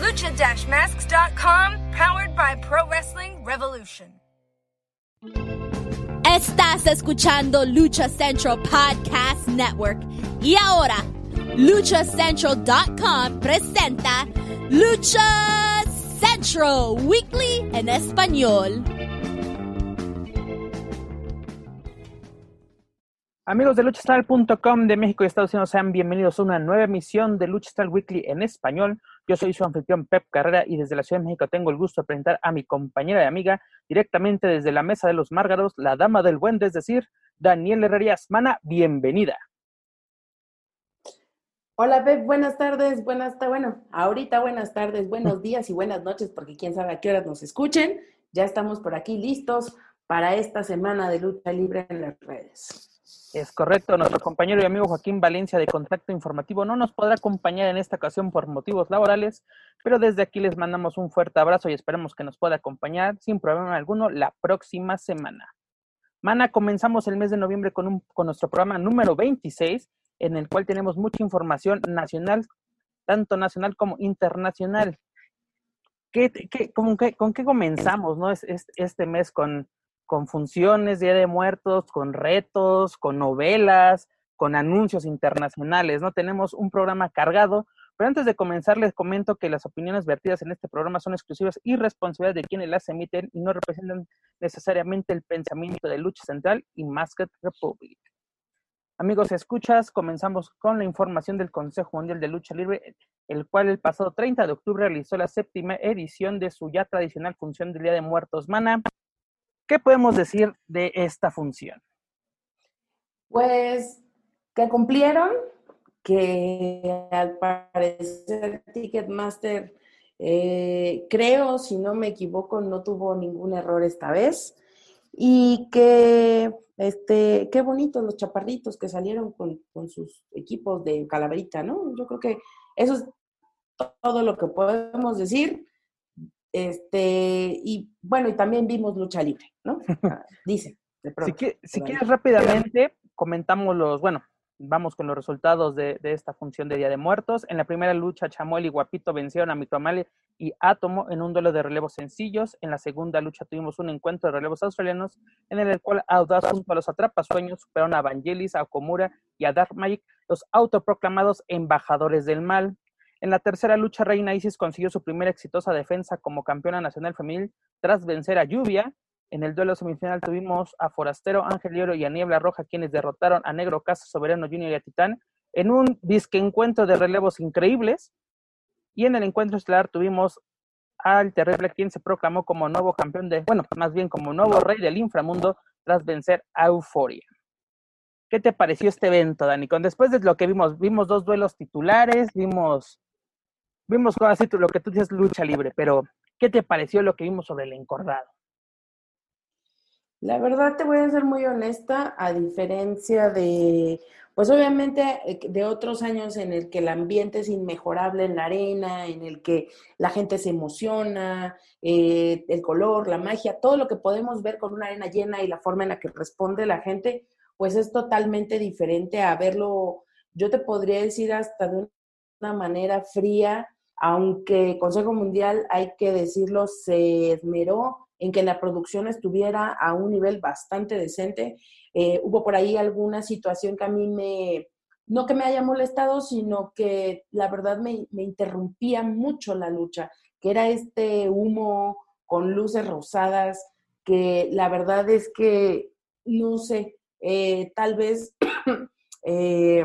Lucha-masks.com, powered by Pro Wrestling Revolution. Estás escuchando Lucha Central Podcast Network. Y ahora, luchacentral.com presenta Lucha Central Weekly en español. Amigos de luchastral.com de México y Estados Unidos, sean bienvenidos a una nueva emisión de Luchastral Weekly en español. Yo soy su anfitrión Pep Carrera y desde la Ciudad de México tengo el gusto de presentar a mi compañera y amiga directamente desde la Mesa de los Márgaros, la dama del buen, es decir, Daniel Herrerías. Mana, bienvenida. Hola Pep, buenas tardes, buenas tardes, bueno, ahorita buenas tardes, buenos días y buenas noches, porque quién sabe a qué horas nos escuchen. Ya estamos por aquí listos para esta semana de lucha libre en las redes. Es correcto, nuestro compañero y amigo Joaquín Valencia de Contacto Informativo no nos podrá acompañar en esta ocasión por motivos laborales, pero desde aquí les mandamos un fuerte abrazo y esperamos que nos pueda acompañar sin problema alguno la próxima semana. Mana, comenzamos el mes de noviembre con, un, con nuestro programa número 26, en el cual tenemos mucha información nacional, tanto nacional como internacional. ¿Qué, qué, con, qué, ¿Con qué comenzamos no? es, es, este mes con con funciones, Día de Muertos, con retos, con novelas, con anuncios internacionales, ¿no? Tenemos un programa cargado, pero antes de comenzar les comento que las opiniones vertidas en este programa son exclusivas y responsabilidad de quienes las emiten y no representan necesariamente el pensamiento de Lucha Central y Masked Republic. Amigos, escuchas, comenzamos con la información del Consejo Mundial de Lucha Libre, el cual el pasado 30 de octubre realizó la séptima edición de su ya tradicional función del Día de Muertos Mana, ¿Qué podemos decir de esta función? Pues que cumplieron, que al parecer Ticketmaster, eh, creo, si no me equivoco, no tuvo ningún error esta vez. Y que, este, qué bonitos los chaparritos que salieron con, con sus equipos de calaverita, ¿no? Yo creo que eso es todo lo que podemos decir. Este, y bueno, y también vimos lucha libre, ¿no? Ah, dice. si, si quieres rápidamente, comentamos los, bueno, vamos con los resultados de, de, esta función de Día de Muertos. En la primera lucha, Chamuel y Guapito vencieron a Microamale y Átomo en un duelo de relevos sencillos. En la segunda lucha tuvimos un encuentro de relevos australianos en el cual Audaz junto a los atrapasueños superaron a Vangelis, a Okomura y a Dark Magic, los autoproclamados embajadores del mal. En la tercera lucha, Reina Isis consiguió su primera exitosa defensa como campeona nacional femenil tras vencer a Lluvia. En el duelo semifinal tuvimos a Forastero, Ángel Lloro y a Niebla Roja, quienes derrotaron a Negro Casa, Soberano Junior y a Titán en un disque encuentro de relevos increíbles. Y en el encuentro estelar tuvimos al Terrible, quien se proclamó como nuevo campeón de, bueno, más bien como nuevo rey del inframundo tras vencer a Euforia. ¿Qué te pareció este evento, Dani? Con después de lo que vimos, vimos dos duelos titulares, vimos vimos así lo que tú dices lucha libre, pero ¿qué te pareció lo que vimos sobre el encordado? La verdad te voy a ser muy honesta, a diferencia de, pues obviamente eh, de otros años en el que el ambiente es inmejorable en la arena, en el que la gente se emociona, eh, el color, la magia, todo lo que podemos ver con una arena llena y la forma en la que responde la gente, pues es totalmente diferente a verlo, yo te podría decir hasta de una manera fría, aunque Consejo Mundial, hay que decirlo, se esmeró en que la producción estuviera a un nivel bastante decente. Eh, hubo por ahí alguna situación que a mí me, no que me haya molestado, sino que la verdad me, interrumpía mucho la lucha, que era este humo con luces rosadas, que la verdad es que, no sé, eh, tal vez eh,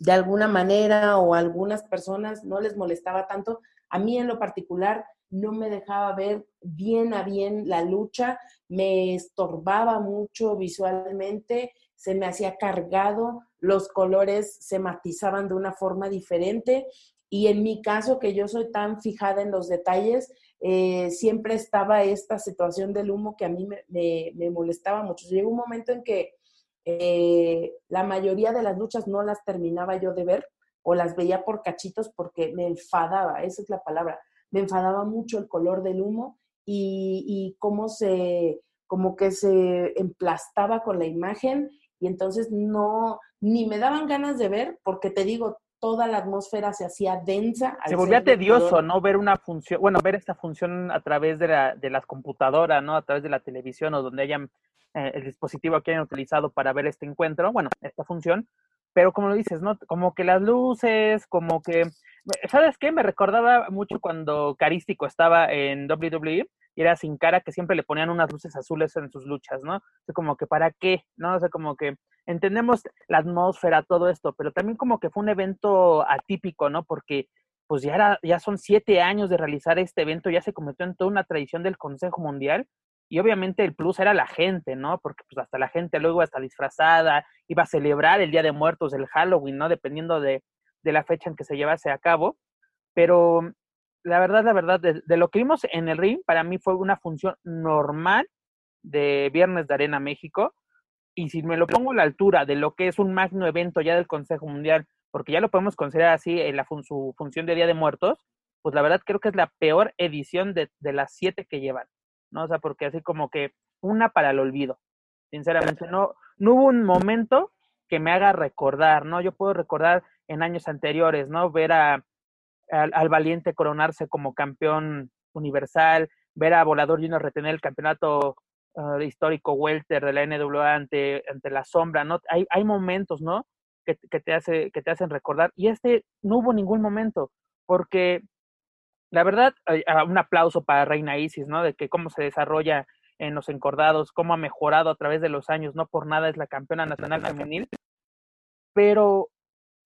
de alguna manera o algunas personas no les molestaba tanto. A mí en lo particular no me dejaba ver bien a bien la lucha, me estorbaba mucho visualmente, se me hacía cargado, los colores se matizaban de una forma diferente y en mi caso que yo soy tan fijada en los detalles, eh, siempre estaba esta situación del humo que a mí me, molestaba mucho. Llegó un momento en que eh, la mayoría de las luchas no las terminaba yo de ver o las veía por cachitos porque me enfadaba, esa es la palabra, me enfadaba mucho el color del humo y, y cómo se, como que se emplastaba con la imagen y entonces no, ni me daban ganas de ver porque te digo, toda la atmósfera se hacía densa. Se volvía tedioso, ¿no? Ver una función, bueno, ver esta función a través de, la, de las computadoras, ¿no? A través de la televisión o donde hayan eh, el dispositivo que hayan utilizado para ver este encuentro, bueno, esta función, pero como lo dices, ¿no? Como que las luces, como que, ¿sabes qué? Me recordaba mucho cuando Carístico estaba en WWE y era sin cara que siempre le ponían unas luces azules en sus luchas, ¿no? O como que, ¿para qué? ¿No? O sea, como que entendemos la atmósfera, todo esto, pero también como que fue un evento atípico, ¿no? Porque pues ya, era, ya son siete años de realizar este evento, ya se convirtió en toda una tradición del Consejo Mundial y obviamente el plus era la gente, ¿no? Porque pues hasta la gente luego hasta disfrazada, iba a celebrar el Día de Muertos, el Halloween, ¿no? Dependiendo de, de la fecha en que se llevase a cabo. Pero la verdad, la verdad, de, de, lo que vimos en el ring, para mí fue una función normal de Viernes de Arena México. Y si me lo pongo a la altura de lo que es un magno evento ya del Consejo Mundial, porque ya lo podemos considerar así en la su función de Día de Muertos, pues la verdad creo que es la peor edición de, de las siete que llevan. ¿no? O sea, porque así como que una para el olvido. Sinceramente, no, no hubo un momento que me haga recordar, ¿no? Yo puedo recordar en años anteriores, ¿no? Ver a, al, valiente coronarse como campeón universal, ver a Volador Junior retener el campeonato uh, histórico welter de la NWA ante, ante la sombra, ¿no? Hay, hay momentos, ¿no? Que, que, te hace, que te hacen recordar. Y este no hubo ningún momento, porque la verdad, ah, un aplauso para Reina Isis, ¿no? De que cómo se desarrolla en los encordados, cómo ha mejorado a través de los años, no por nada es la campeona nacional femenil, pero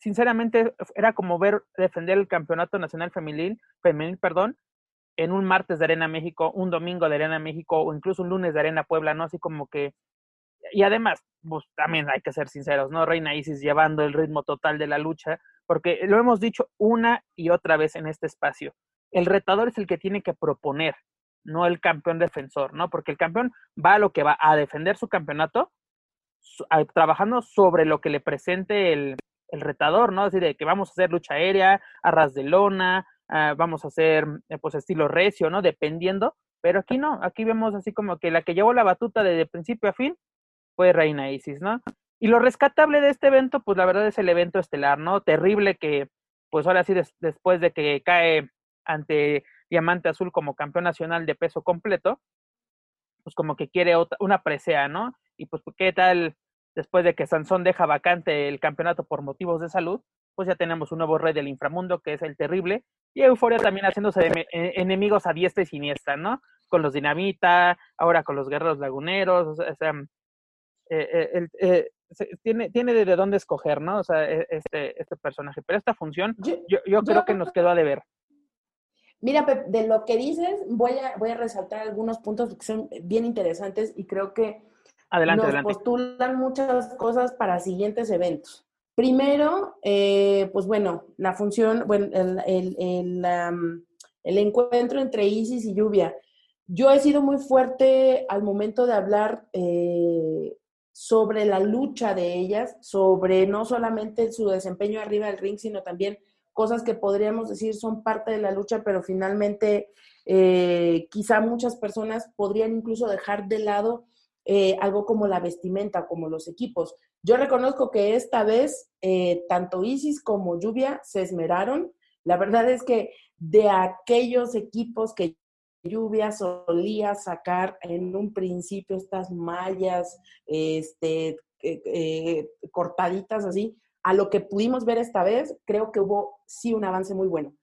sinceramente era como ver defender el campeonato nacional femenil, femenil, perdón, en un martes de Arena México, un domingo de Arena México o incluso un lunes de Arena Puebla, ¿no? Así como que y además, pues también hay que ser sinceros, ¿no? Reina Isis llevando el ritmo total de la lucha, porque lo hemos dicho una y otra vez en este espacio el retador es el que tiene que proponer, no el campeón defensor, ¿no? Porque el campeón va a lo que va a defender su campeonato, trabajando sobre lo que le presente el, retador, ¿no? Es decir, que vamos a hacer lucha aérea, arras de lona, ah, vamos a hacer eh, pues estilo recio, ¿no? Dependiendo, pero aquí no, aquí vemos así como que la que llevó la batuta de, principio a fin fue Reina Isis, ¿no? Y lo rescatable de este evento, pues la verdad es el evento estelar, ¿no? Terrible que, pues ahora sí, después de que cae ante Diamante Azul como campeón nacional de peso completo, pues como que quiere otra, una presea, ¿no? Y pues, ¿qué tal después de que Sansón deja vacante el campeonato por motivos de salud? Pues ya tenemos un nuevo rey del inframundo, que es el terrible, y Euforia también haciéndose de e, enemigos a diestra y siniestra, ¿no? Con los dinamita, ahora con los guerreros laguneros, o sea, eh, eh, eh, tiene, tiene de dónde escoger, ¿no? O sea, e, este, este personaje. Pero esta función, yo, yo creo que nos quedó a deber. Mira, de lo que dices, voy a, voy a resaltar algunos puntos que son bien interesantes y creo que nos postulan muchas cosas para siguientes eventos. Primero, eh, pues bueno, la función, bueno, el, el, encuentro entre Isis y Lluvia. Yo he sido muy fuerte al momento de hablar eh, sobre la lucha de ellas, sobre no solamente su desempeño arriba del ring, sino también cosas que podríamos decir son parte de la lucha, pero finalmente eh, quizá muchas personas podrían incluso dejar de lado eh, algo como la vestimenta, como los equipos. Yo reconozco que esta vez eh, tanto Isis como Lluvia se esmeraron. La verdad es que de aquellos equipos que Lluvia solía sacar en un principio estas mallas este, cortaditas así, a lo que pudimos ver esta vez, creo que hubo sí un avance muy bueno.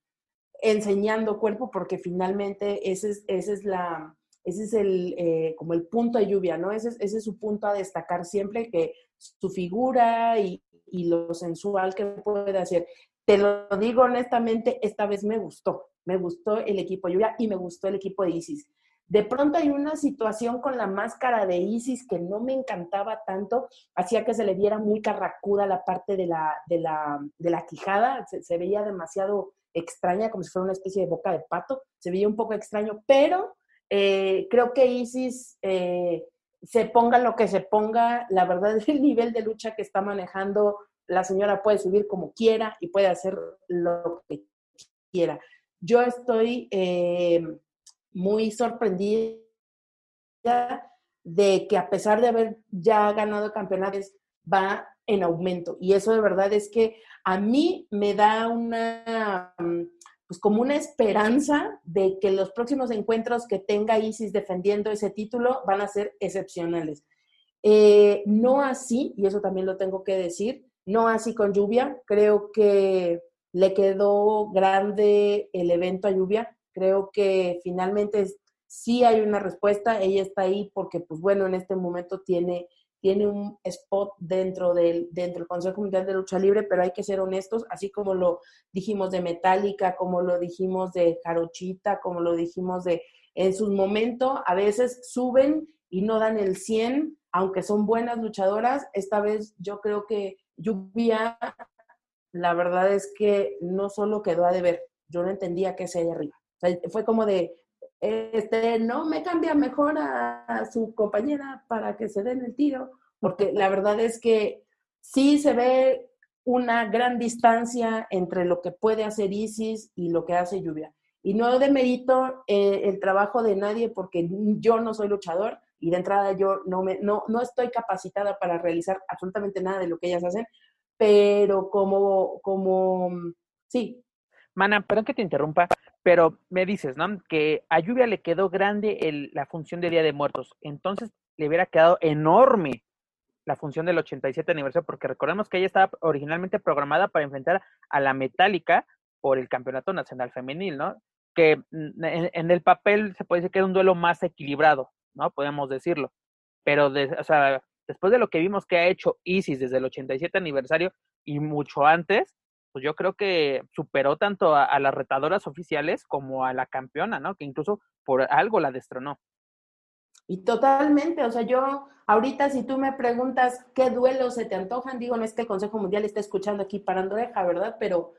Enseñando cuerpo, porque finalmente ese es, ese es la, ese es el, eh, como el punto de lluvia, ¿no? Ese es, ese es su punto a destacar siempre, que su figura y, y lo sensual que puede hacer. Te lo digo honestamente, esta vez me gustó. Me gustó el equipo Lluvia y me gustó el equipo de Isis. De pronto hay una situación con la máscara de Isis que no me encantaba tanto, hacía que se le viera muy carracuda la parte de la, de la, de la quijada, se, veía demasiado extraña, como si fuera una especie de boca de pato, se veía un poco extraño, pero eh, creo que Isis, eh, se ponga lo que se ponga, la verdad es el nivel de lucha que está manejando, la señora puede subir como quiera y puede hacer lo que quiera. Yo estoy eh, muy sorprendida de que a pesar de haber ya ganado campeonatos, va en aumento. Y eso de verdad es que a mí me da una, pues como una esperanza de que los próximos encuentros que tenga Isis defendiendo ese título van a ser excepcionales. Eh, no así, y eso también lo tengo que decir, no así con lluvia. Creo que le quedó grande el evento a lluvia. Creo que finalmente sí hay una respuesta. Ella está ahí porque, pues bueno, en este momento tiene tiene un spot dentro del, dentro del Consejo Mundial de Lucha Libre, pero hay que ser honestos, así como lo dijimos de Metallica, como lo dijimos de Jarochita, como lo dijimos de, en sus momentos, a veces suben y no dan el 100, aunque son buenas luchadoras, esta vez yo creo que Lluvia, la verdad es que no solo quedó a deber, yo no entendía qué se ahí arriba. fue como de, este, no me cambia mejor a, su compañera para que se den el tiro, porque la verdad es que sí se ve una gran distancia entre lo que puede hacer Isis y lo que hace Lluvia. Y no demerito eh, el trabajo de nadie porque yo no soy luchador y de entrada yo no, me, no, no estoy capacitada para realizar absolutamente nada de lo que ellas hacen, pero como, como, sí. Mana, perdón que te interrumpa, pero me dices, ¿no? Que a Lluvia le quedó grande el, la función de Día de Muertos. Entonces le hubiera quedado enorme la función del 87 aniversario, porque recordemos que ella estaba originalmente programada para enfrentar a la Metálica por el Campeonato Nacional Femenil, ¿no? Que en, el papel se puede decir que era un duelo más equilibrado, ¿no? Podemos decirlo. Pero, de, o sea, después de lo que vimos que ha hecho Isis desde el 87 aniversario y mucho antes, pues yo creo que superó tanto a, las retadoras oficiales como a la campeona, ¿no? Que incluso por algo la destronó. Y totalmente, o sea, yo ahorita si tú me preguntas qué duelos se te antojan, digo, no es que el Consejo Mundial esté escuchando aquí parando oreja, ¿verdad? Pero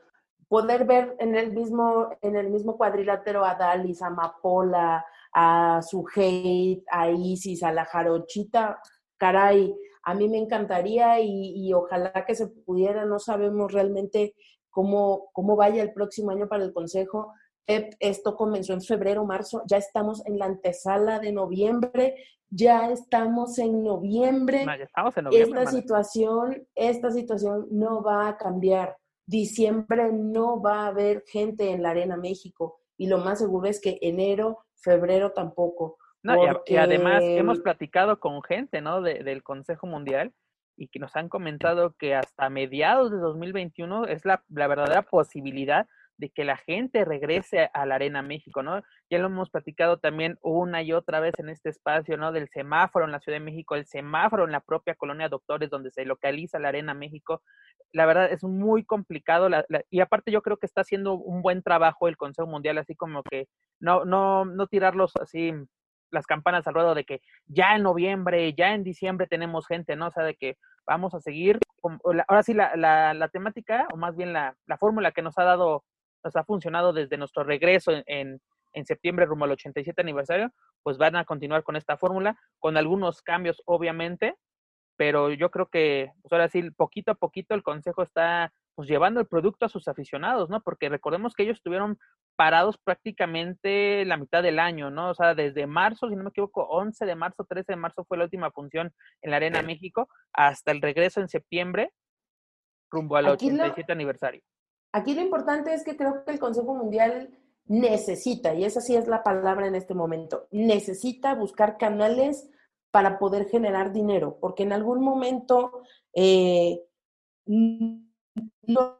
poder ver en el mismo, en el mismo cuadrilátero a Dalis, a Mapola, a Sujeit, a Isis, a la Jarochita, caray, a mí me encantaría y, ojalá que se pudiera, no sabemos realmente cómo, cómo vaya el próximo año para el Consejo. esto comenzó en febrero, marzo, ya estamos en la antesala de noviembre, ya estamos en noviembre. ya estamos en noviembre esta situación, esta situación no va a cambiar. Diciembre no va a haber gente en la Arena México y lo más seguro es que enero, febrero tampoco. No, y, además hemos platicado con gente, ¿no? del Consejo Mundial y que nos han comentado que hasta mediados de 2021 es la, la, verdadera posibilidad de que la gente regrese a la Arena México, ¿no? Ya lo hemos platicado también una y otra vez en este espacio, ¿no? Del semáforo en la Ciudad de México, el semáforo en la propia colonia Doctores, donde se localiza la Arena México. La verdad es muy complicado y aparte yo creo que está haciendo un buen trabajo el Consejo Mundial, así como que no, no, no tirarlos así las campanas al ruedo de que ya en noviembre, ya en diciembre tenemos gente, ¿no? O sea, de que vamos a seguir, ahora sí, la, la, la, temática, o más bien la, la fórmula que nos ha dado, nos ha funcionado desde nuestro regreso en, en, septiembre rumbo al 87 aniversario, pues van a continuar con esta fórmula, con algunos cambios, obviamente, pero yo creo que, pues ahora sí, poquito a poquito el consejo está pues llevando el producto a sus aficionados, ¿no? Porque recordemos que ellos estuvieron parados prácticamente la mitad del año, ¿no? O sea, desde marzo, si no me equivoco, 11 de marzo, 13 de marzo fue la última función en la Arena México, hasta el regreso en septiembre, rumbo al 87 aniversario. Aquí lo importante es que creo que el Consejo Mundial necesita, y esa sí es la palabra en este momento, necesita buscar canales para poder generar dinero, porque en algún momento eh, no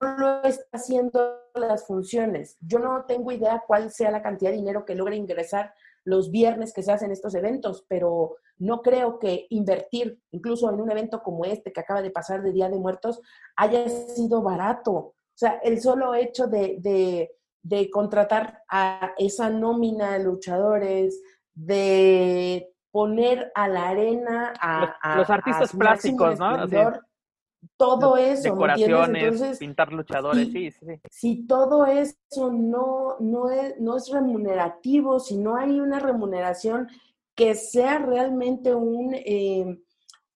lo está haciendo las funciones. Yo no tengo idea cuál sea la cantidad de dinero que logra ingresar los viernes que se hacen estos eventos, pero no creo que invertir, incluso en un evento como este que acaba de pasar de Día de Muertos, haya sido barato. O sea, el solo hecho de, contratar a esa nómina de luchadores, de poner a la arena a, los, artistas plásticos, ¿no? Todo eso, decoraciones, Entonces, pintar luchadores, sí, sí, sí. Si todo eso no, no, es, no es remunerativo, si no hay una remuneración que sea realmente un, eh,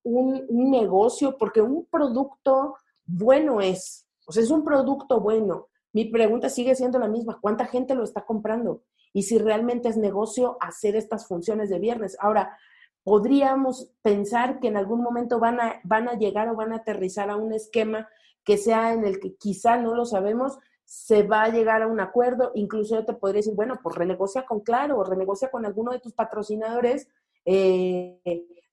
un, un, negocio, porque un producto bueno es, o sea, es un producto bueno. Mi pregunta sigue siendo la misma, ¿cuánta gente lo está comprando? Y si realmente es negocio hacer estas funciones de viernes. Ahora, podríamos pensar que en algún momento van a, van a llegar o van a aterrizar a un esquema que sea en el que quizá no lo sabemos, se va a llegar a un acuerdo, incluso yo te podría decir, bueno, pues renegocia con Claro, o renegocia con alguno de tus patrocinadores eh,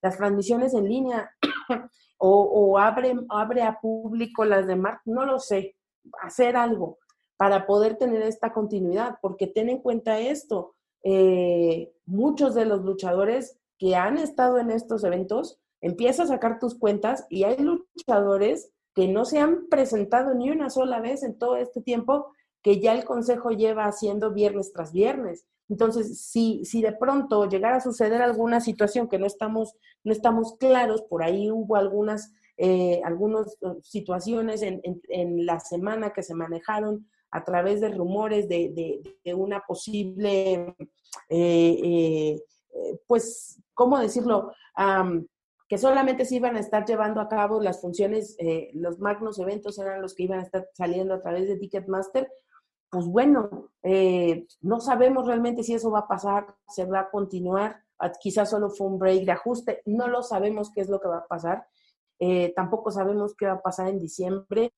las transmisiones en línea, o, abre, abre a público las demás, no lo sé, hacer algo para poder tener esta continuidad, porque ten en cuenta esto, eh, muchos de los luchadores que han estado en estos eventos, empieza a sacar tus cuentas y hay luchadores que no se han presentado ni una sola vez en todo este tiempo que ya el consejo lleva haciendo viernes tras viernes. Entonces, si, si de pronto llegara a suceder alguna situación que no estamos, no estamos claros, por ahí hubo algunas, eh, eh, situaciones en, en, la semana que se manejaron a través de rumores de, de, una posible, eh, pues, ¿cómo decirlo? que solamente se iban a estar llevando a cabo las funciones, eh, los magnos eventos eran los que iban a estar saliendo a través de Ticketmaster, pues bueno, eh, no sabemos realmente si eso va a pasar, se va a continuar, ah, quizás solo fue un break de ajuste, no lo sabemos qué es lo que va a pasar, eh, tampoco sabemos qué va a pasar en diciembre,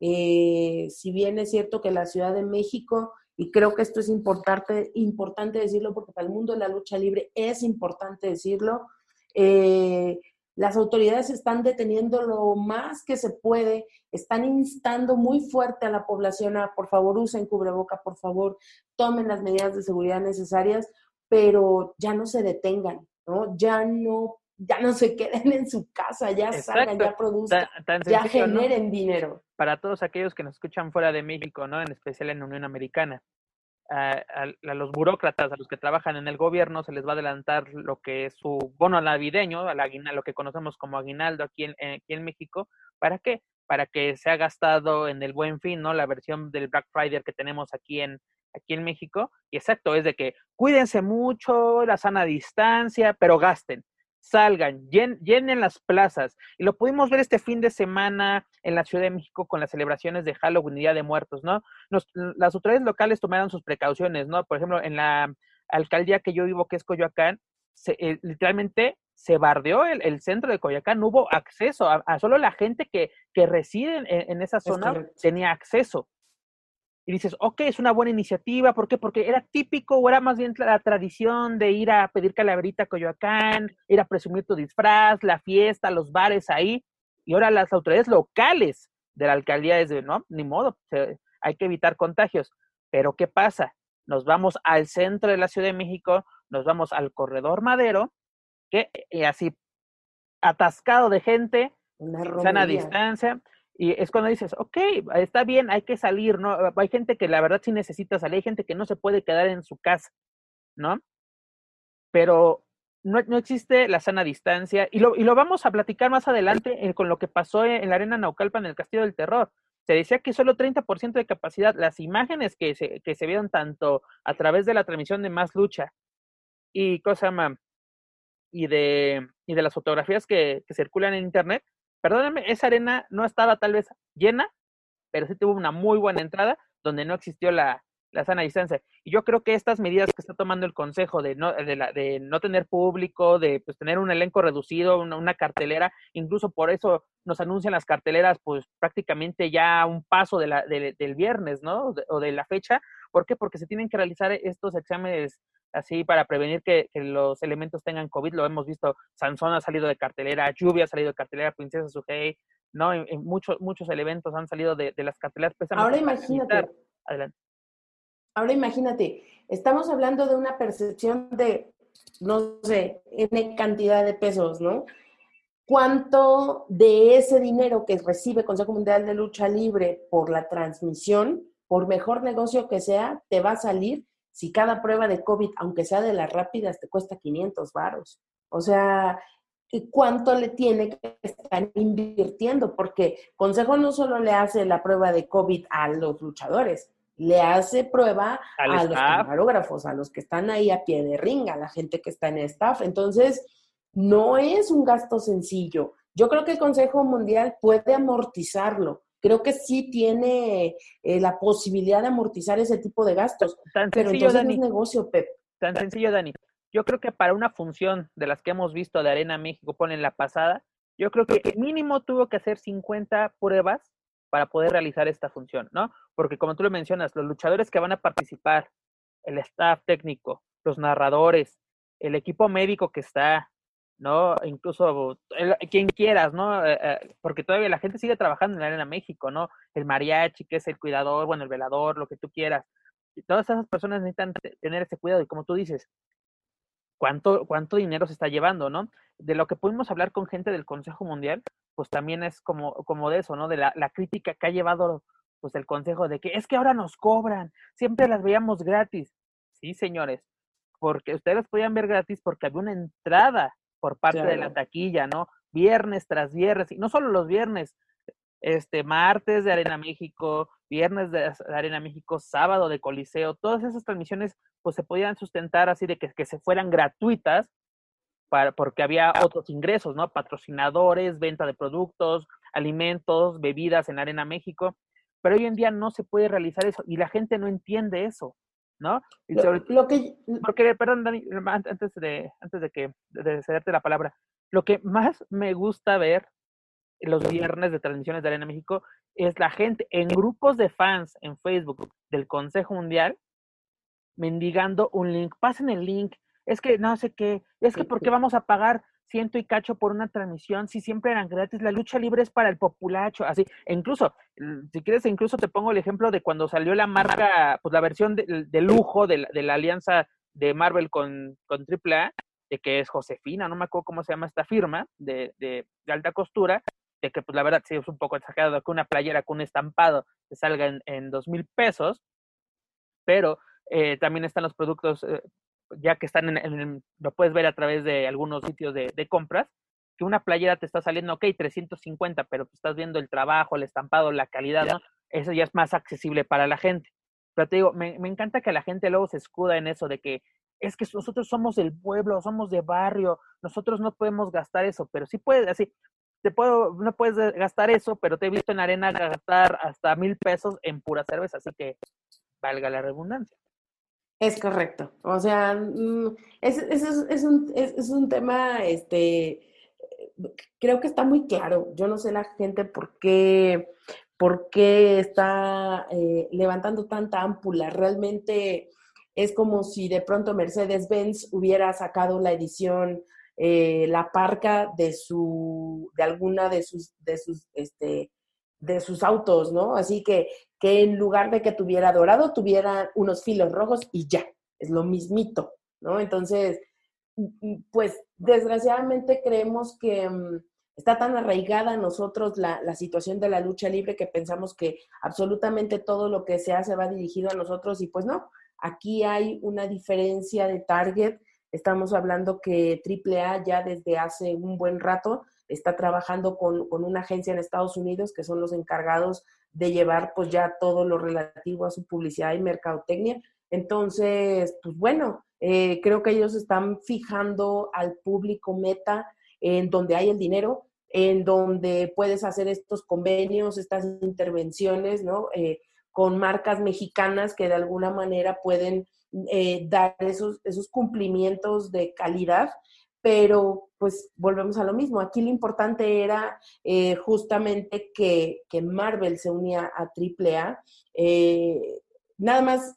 si bien es cierto que la Ciudad de México y creo que esto es importante, importante decirlo porque para el mundo de la lucha libre es importante decirlo. Eh, las autoridades están deteniendo lo más que se puede, están instando muy fuerte a la población a por favor usen cubreboca, por favor tomen las medidas de seguridad necesarias, pero ya no se detengan, ¿no? Ya no ya no se queden en su casa, ya salgan, ya produzcan, ya generen dinero. Para todos aquellos que nos escuchan fuera de México, ¿no? En especial en la Unión Americana. A, los burócratas, a los que trabajan en el gobierno, se les va a adelantar lo que es su bono navideño, a lo que conocemos como aguinaldo aquí en, aquí en México. ¿Para qué? Para que se ha gastado en el buen fin, ¿no? La versión del Black Friday que tenemos aquí en, aquí en México. Y exacto, es de que cuídense mucho, la sana distancia, pero gasten salgan, llenen las plazas. Y lo pudimos ver este fin de semana en la Ciudad de México con las celebraciones de Halloween y Día de Muertos, ¿no? las autoridades locales tomaron sus precauciones, ¿no? Por ejemplo, en la alcaldía que yo vivo, que es Coyoacán, eh, literalmente se bardeó el, centro de Coyoacán, no hubo acceso, a, solo la gente que, que reside en, esa zona tenía acceso y dices, ok, es una buena iniciativa, ¿por qué? Porque era típico o era más bien la tradición de ir a pedir calaverita a Coyoacán, ir a presumir tu disfraz, la fiesta, los bares ahí, y ahora las autoridades locales de la alcaldía es de, no, ni modo, hay que evitar contagios. Pero ¿qué pasa? Nos vamos al centro de la Ciudad de México, nos vamos al corredor Madero, que y así atascado de gente, sana distancia, y es cuando dices, ok, está bien, hay que salir, ¿no? Hay gente que la verdad sí necesita salir, hay gente que no se puede quedar en su casa, ¿no? Pero no, no existe la sana distancia y lo, y lo vamos a platicar más adelante eh, con lo que pasó en, la arena Naucalpa en el Castillo del Terror. Se decía que solo 30% de capacidad, las imágenes que se, que se vieron tanto a través de la transmisión de Más Lucha y cosa más, y de, y de las fotografías que, que circulan en internet, perdónenme, esa arena no estaba tal vez llena, pero sí tuvo una muy buena entrada donde no existió la, la sana distancia. Y yo creo que estas medidas que está tomando el Consejo de no, de, la, de no tener público, de pues, tener un elenco reducido, una, cartelera, incluso por eso nos anuncian las carteleras, pues prácticamente ya un paso de la, del viernes, ¿no? o de la fecha. ¿Por qué? Porque se tienen que realizar estos exámenes así para prevenir que, los elementos tengan COVID. Lo hemos visto, Sansón ha salido de cartelera, Lluvia ha salido de cartelera, Princesa Sujei, ¿no? En, muchos, muchos elementos han salido de, las carteleras. Ahora imagínate. Adelante. Ahora imagínate, estamos hablando de una percepción de, no sé, N cantidad de pesos, ¿no? ¿Cuánto de ese dinero que recibe Consejo Mundial de Lucha Libre por la transmisión, por mejor negocio que sea, te va a salir si cada prueba de COVID, aunque sea de las rápidas, te cuesta 500 varos. O sea, cuánto le tiene que estar invirtiendo, porque Consejo no solo le hace la prueba de COVID a los luchadores, le hace prueba a los camarógrafos, a los que están ahí a pie de ringa, a la gente que está en el staff. Entonces, no es un gasto sencillo. Yo creo que el Consejo Mundial puede amortizarlo. Creo que sí tiene eh, la posibilidad de amortizar ese tipo de gastos. Tan pero entonces es negocio, Pep. Tan sencillo, Dani. Yo creo que para una función de las que hemos visto de Arena México, ponen la pasada, yo creo que mínimo tuvo que hacer 50 pruebas para poder realizar esta función, ¿no? Porque como tú lo mencionas, los luchadores que van a participar, el staff técnico, los narradores, el equipo médico que está, ¿no? Incluso quien quieras, ¿no? Eh, eh, porque todavía la gente sigue trabajando en la Arena México, ¿no? El mariachi, que es el cuidador, bueno, el velador, lo que tú quieras. Todas esas personas necesitan tener ese cuidado y como tú dices, cuánto, cuánto dinero se está llevando, ¿no? De lo que pudimos hablar con gente del Consejo Mundial, pues también es como, como de eso, ¿no? De la, la crítica que ha llevado pues el Consejo de que es que ahora nos cobran, siempre las veíamos gratis. Sí, señores, porque ustedes las podían ver gratis porque había una entrada por parte de la taquilla, ¿no? Viernes tras viernes, y no solo los viernes, este martes de Arena México, viernes de Arena México, sábado de Coliseo, todas esas transmisiones pues se podían sustentar así de que, que se fueran gratuitas para, porque había otros ingresos, ¿no? Patrocinadores, venta de productos, alimentos, bebidas en Arena México, pero hoy en día no se puede realizar eso y la gente no entiende eso, ¿no? lo, que... Porque, perdón, Dani, antes de, antes de que de cederte la palabra, lo que más me gusta ver los viernes de transmisiones de Arena México es la gente en grupos de fans en Facebook del Consejo Mundial mendigando un link. Pasen el link. Es que no sé qué. Es que ¿por qué vamos a pagar ciento y cacho por una transmisión si siempre eran gratis? La lucha libre es para el populacho. Así. E incluso, si quieres, incluso te pongo el ejemplo de cuando salió la marca, pues la versión de, lujo de la, alianza de Marvel con, con AAA, de que es Josefina, no me acuerdo cómo se llama esta firma de, de, de alta costura, de que pues la verdad sí es un poco exagerado que una playera con un estampado te salga en, dos mil pesos, pero eh, también están los productos, eh, ya que están en, lo puedes ver a través de algunos sitios de, compras, que una playera te está saliendo, ok, 350, pero tú estás viendo el trabajo, el estampado, la calidad, ¿no? Eso ya es más accesible para la gente. Pero te digo, me, me encanta que la gente luego se escuda en eso de que es que nosotros somos del pueblo, somos de barrio, nosotros no podemos gastar eso, pero sí puedes, así, te puedo, no puedes gastar eso, pero te he visto en arena gastar hasta mil pesos en pura cerveza, así que valga la redundancia. Es correcto. O sea, mm, es, es, es, un, es, un tema, este, creo que está muy claro. Yo no sé la gente por qué, por qué está eh, levantando tanta ámpula. Realmente es como si de pronto Mercedes-Benz hubiera sacado la edición eh, la parca de su, de alguna de sus, de sus, este, de sus autos, ¿no? Así que, que en lugar de que tuviera dorado, tuviera unos filos rojos y ya, es lo mismito, ¿no? Entonces, pues desgraciadamente creemos que mm, está tan arraigada nosotros la, la, situación de la lucha libre que pensamos que absolutamente todo lo que se hace va dirigido a nosotros y pues no, aquí hay una diferencia de target Estamos hablando que AAA ya desde hace un buen rato está trabajando con, una agencia en Estados Unidos que son los encargados de llevar pues ya todo lo relativo a su publicidad y mercadotecnia. Entonces, pues bueno, eh, creo que ellos están fijando al público meta en donde hay el dinero, en donde puedes hacer estos convenios, estas intervenciones, ¿no? Eh, con marcas mexicanas que de alguna manera pueden eh, dar esos, esos cumplimientos de calidad, pero pues volvemos a lo mismo. Aquí lo importante era eh, justamente que, Marvel se unía a AAA. Eh, nada más,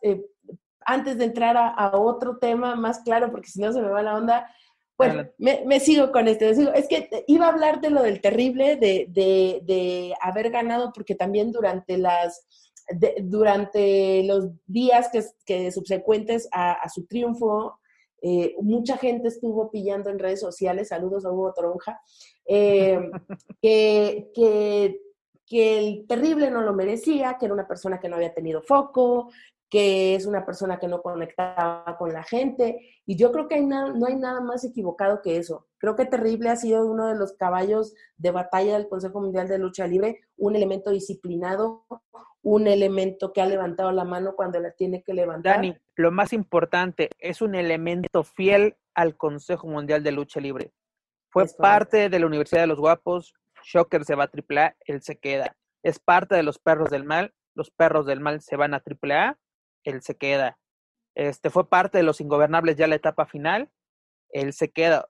antes de entrar a, otro tema más claro, porque si no se me va la onda, bueno, me, sigo con este. Es que iba a hablar de lo del terrible, de, de haber ganado, porque también durante las durante los días que, subsecuentes a, su triunfo, eh, mucha gente estuvo pillando en redes sociales, saludos a Hugo Tronja, eh, que, que, el terrible no lo merecía, que era una persona que no había tenido foco, que es una persona que no conectaba con la gente. Y yo creo que no hay nada más equivocado que eso. Creo que Terrible ha sido uno de los caballos de batalla del Consejo Mundial de Lucha Libre, un elemento disciplinado, un elemento que ha levantado la mano cuando la tiene que levantar. Dani, lo más importante, es un elemento fiel al Consejo Mundial de Lucha Libre. Fue parte de la Universidad de los Guapos, Shocker se va a AAA, él se queda. Es parte de los Perros del Mal, los Perros del Mal se van a AAA, él se queda. Este fue parte de los Ingobernables ya la etapa final, él se queda.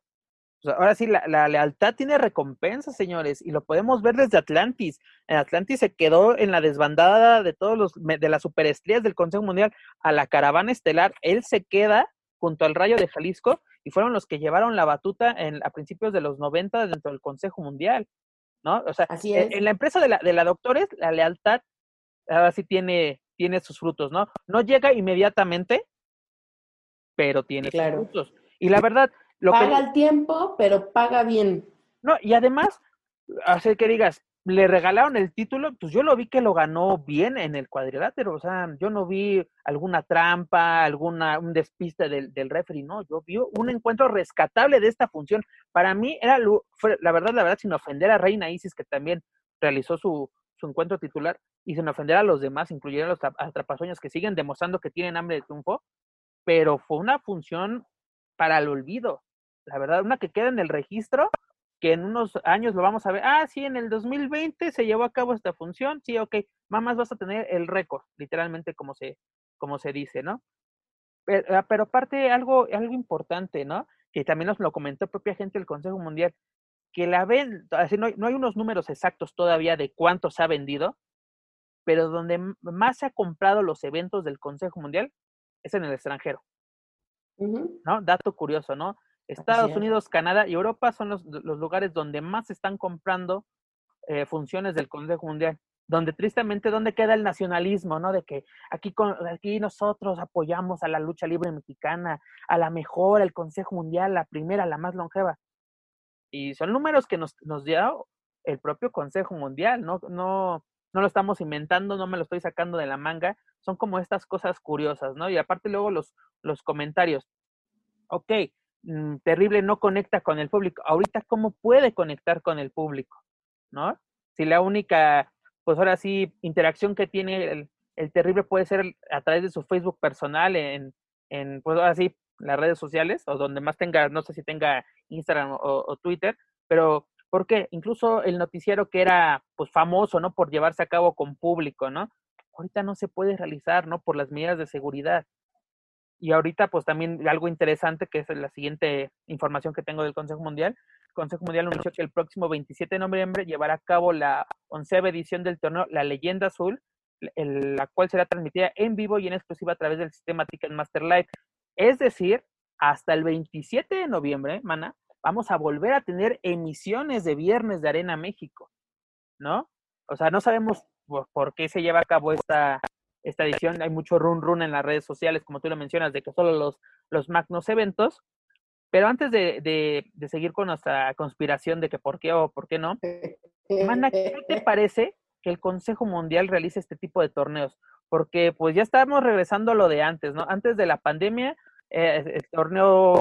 Ahora sí, la, lealtad tiene recompensa, señores, y lo podemos ver desde Atlantis. En Atlantis se quedó en la desbandada de todos los de las superestrellas del Consejo Mundial a la caravana estelar. Él se queda junto al Rayo de Jalisco y fueron los que llevaron la batuta en, a principios de los 90 dentro del Consejo Mundial. ¿no? O sea, Así en, en, la empresa de la, de la Doctores, la lealtad ahora sí tiene, tiene sus frutos, ¿no? No llega inmediatamente, pero tiene sus frutos. Y la verdad, lo paga el tiempo, pero paga bien. No, y además, hacer que digas, le regalaron el título, pues yo lo vi que lo ganó bien en el cuadrilátero, o sea, yo no vi alguna trampa, alguna un despiste del, del referee, no, yo vi un encuentro rescatable de esta función. Para mí era la verdad, la verdad, sin ofender a Reina Isis, que también realizó su, su encuentro titular, y sin ofender a los demás, incluyendo a los atrapasoños que siguen demostrando que tienen hambre de triunfo, pero fue una función para el olvido, la verdad, una que queda en el registro que en unos años lo vamos a ver, ah, sí, en el 2020 se llevó a cabo esta función, sí, ok, mamás vas a tener el récord, literalmente como se, como se dice, ¿no? Pero, ah, pero aparte algo, algo importante, ¿no? Que también nos lo comentó propia gente del Consejo Mundial, que la ven, así no, no hay unos números exactos todavía de cuánto se ha vendido, pero donde más se ha comprado los eventos del Consejo Mundial es en el extranjero. ¿No? Dato curioso, ¿no? Estados Unidos, Canadá y Europa son los, los lugares donde más se están comprando eh, funciones del Consejo Mundial. Donde tristemente, ¿dónde queda el nacionalismo, no? De que aquí, con, aquí nosotros apoyamos a la lucha libre mexicana, a la mejor, el Consejo Mundial, la primera, la más longeva. Y son números que nos, nos dio el propio Consejo Mundial, no, no, no lo estamos inventando, no me lo estoy sacando de la manga, son como estas cosas curiosas, ¿no? Y aparte luego los, los comentarios. Ok, Mm, terrible no conecta con el público. Ahorita, ¿cómo puede conectar con el público? ¿No? Si la única, pues ahora sí, interacción que tiene el, el terrible puede ser a través de su Facebook personal, en, en pues ahora sí, las redes sociales, o donde más tenga, no sé si tenga Instagram o, o Twitter, pero ¿por qué? Incluso el noticiero que era pues famoso, ¿no? Por llevarse a cabo con público, ¿no? Ahorita no se puede realizar, ¿no? Por las medidas de seguridad. Y ahorita, pues también algo interesante, que es la siguiente información que tengo del Consejo Mundial. El Consejo Mundial anunció que el próximo 27 de noviembre llevará a cabo la onceava edición del torneo La Leyenda Azul, la cual será transmitida en vivo y en exclusiva a través del sistema Ticketmaster Live. Es decir, hasta el 27 de noviembre, mana, vamos a volver a tener emisiones de viernes de Arena México, ¿no? O sea, no sabemos por qué se lleva a cabo esta, esta edición. Hay mucho run run en las redes sociales, como tú lo mencionas, de que solo los, los magnos eventos. Pero antes de, de, seguir con nuestra conspiración de que por qué o por qué no, Mana, ¿qué te parece que el Consejo Mundial realice este tipo de torneos? Porque pues ya estamos regresando a lo de antes, ¿no? Antes de la pandemia, eh, el torneo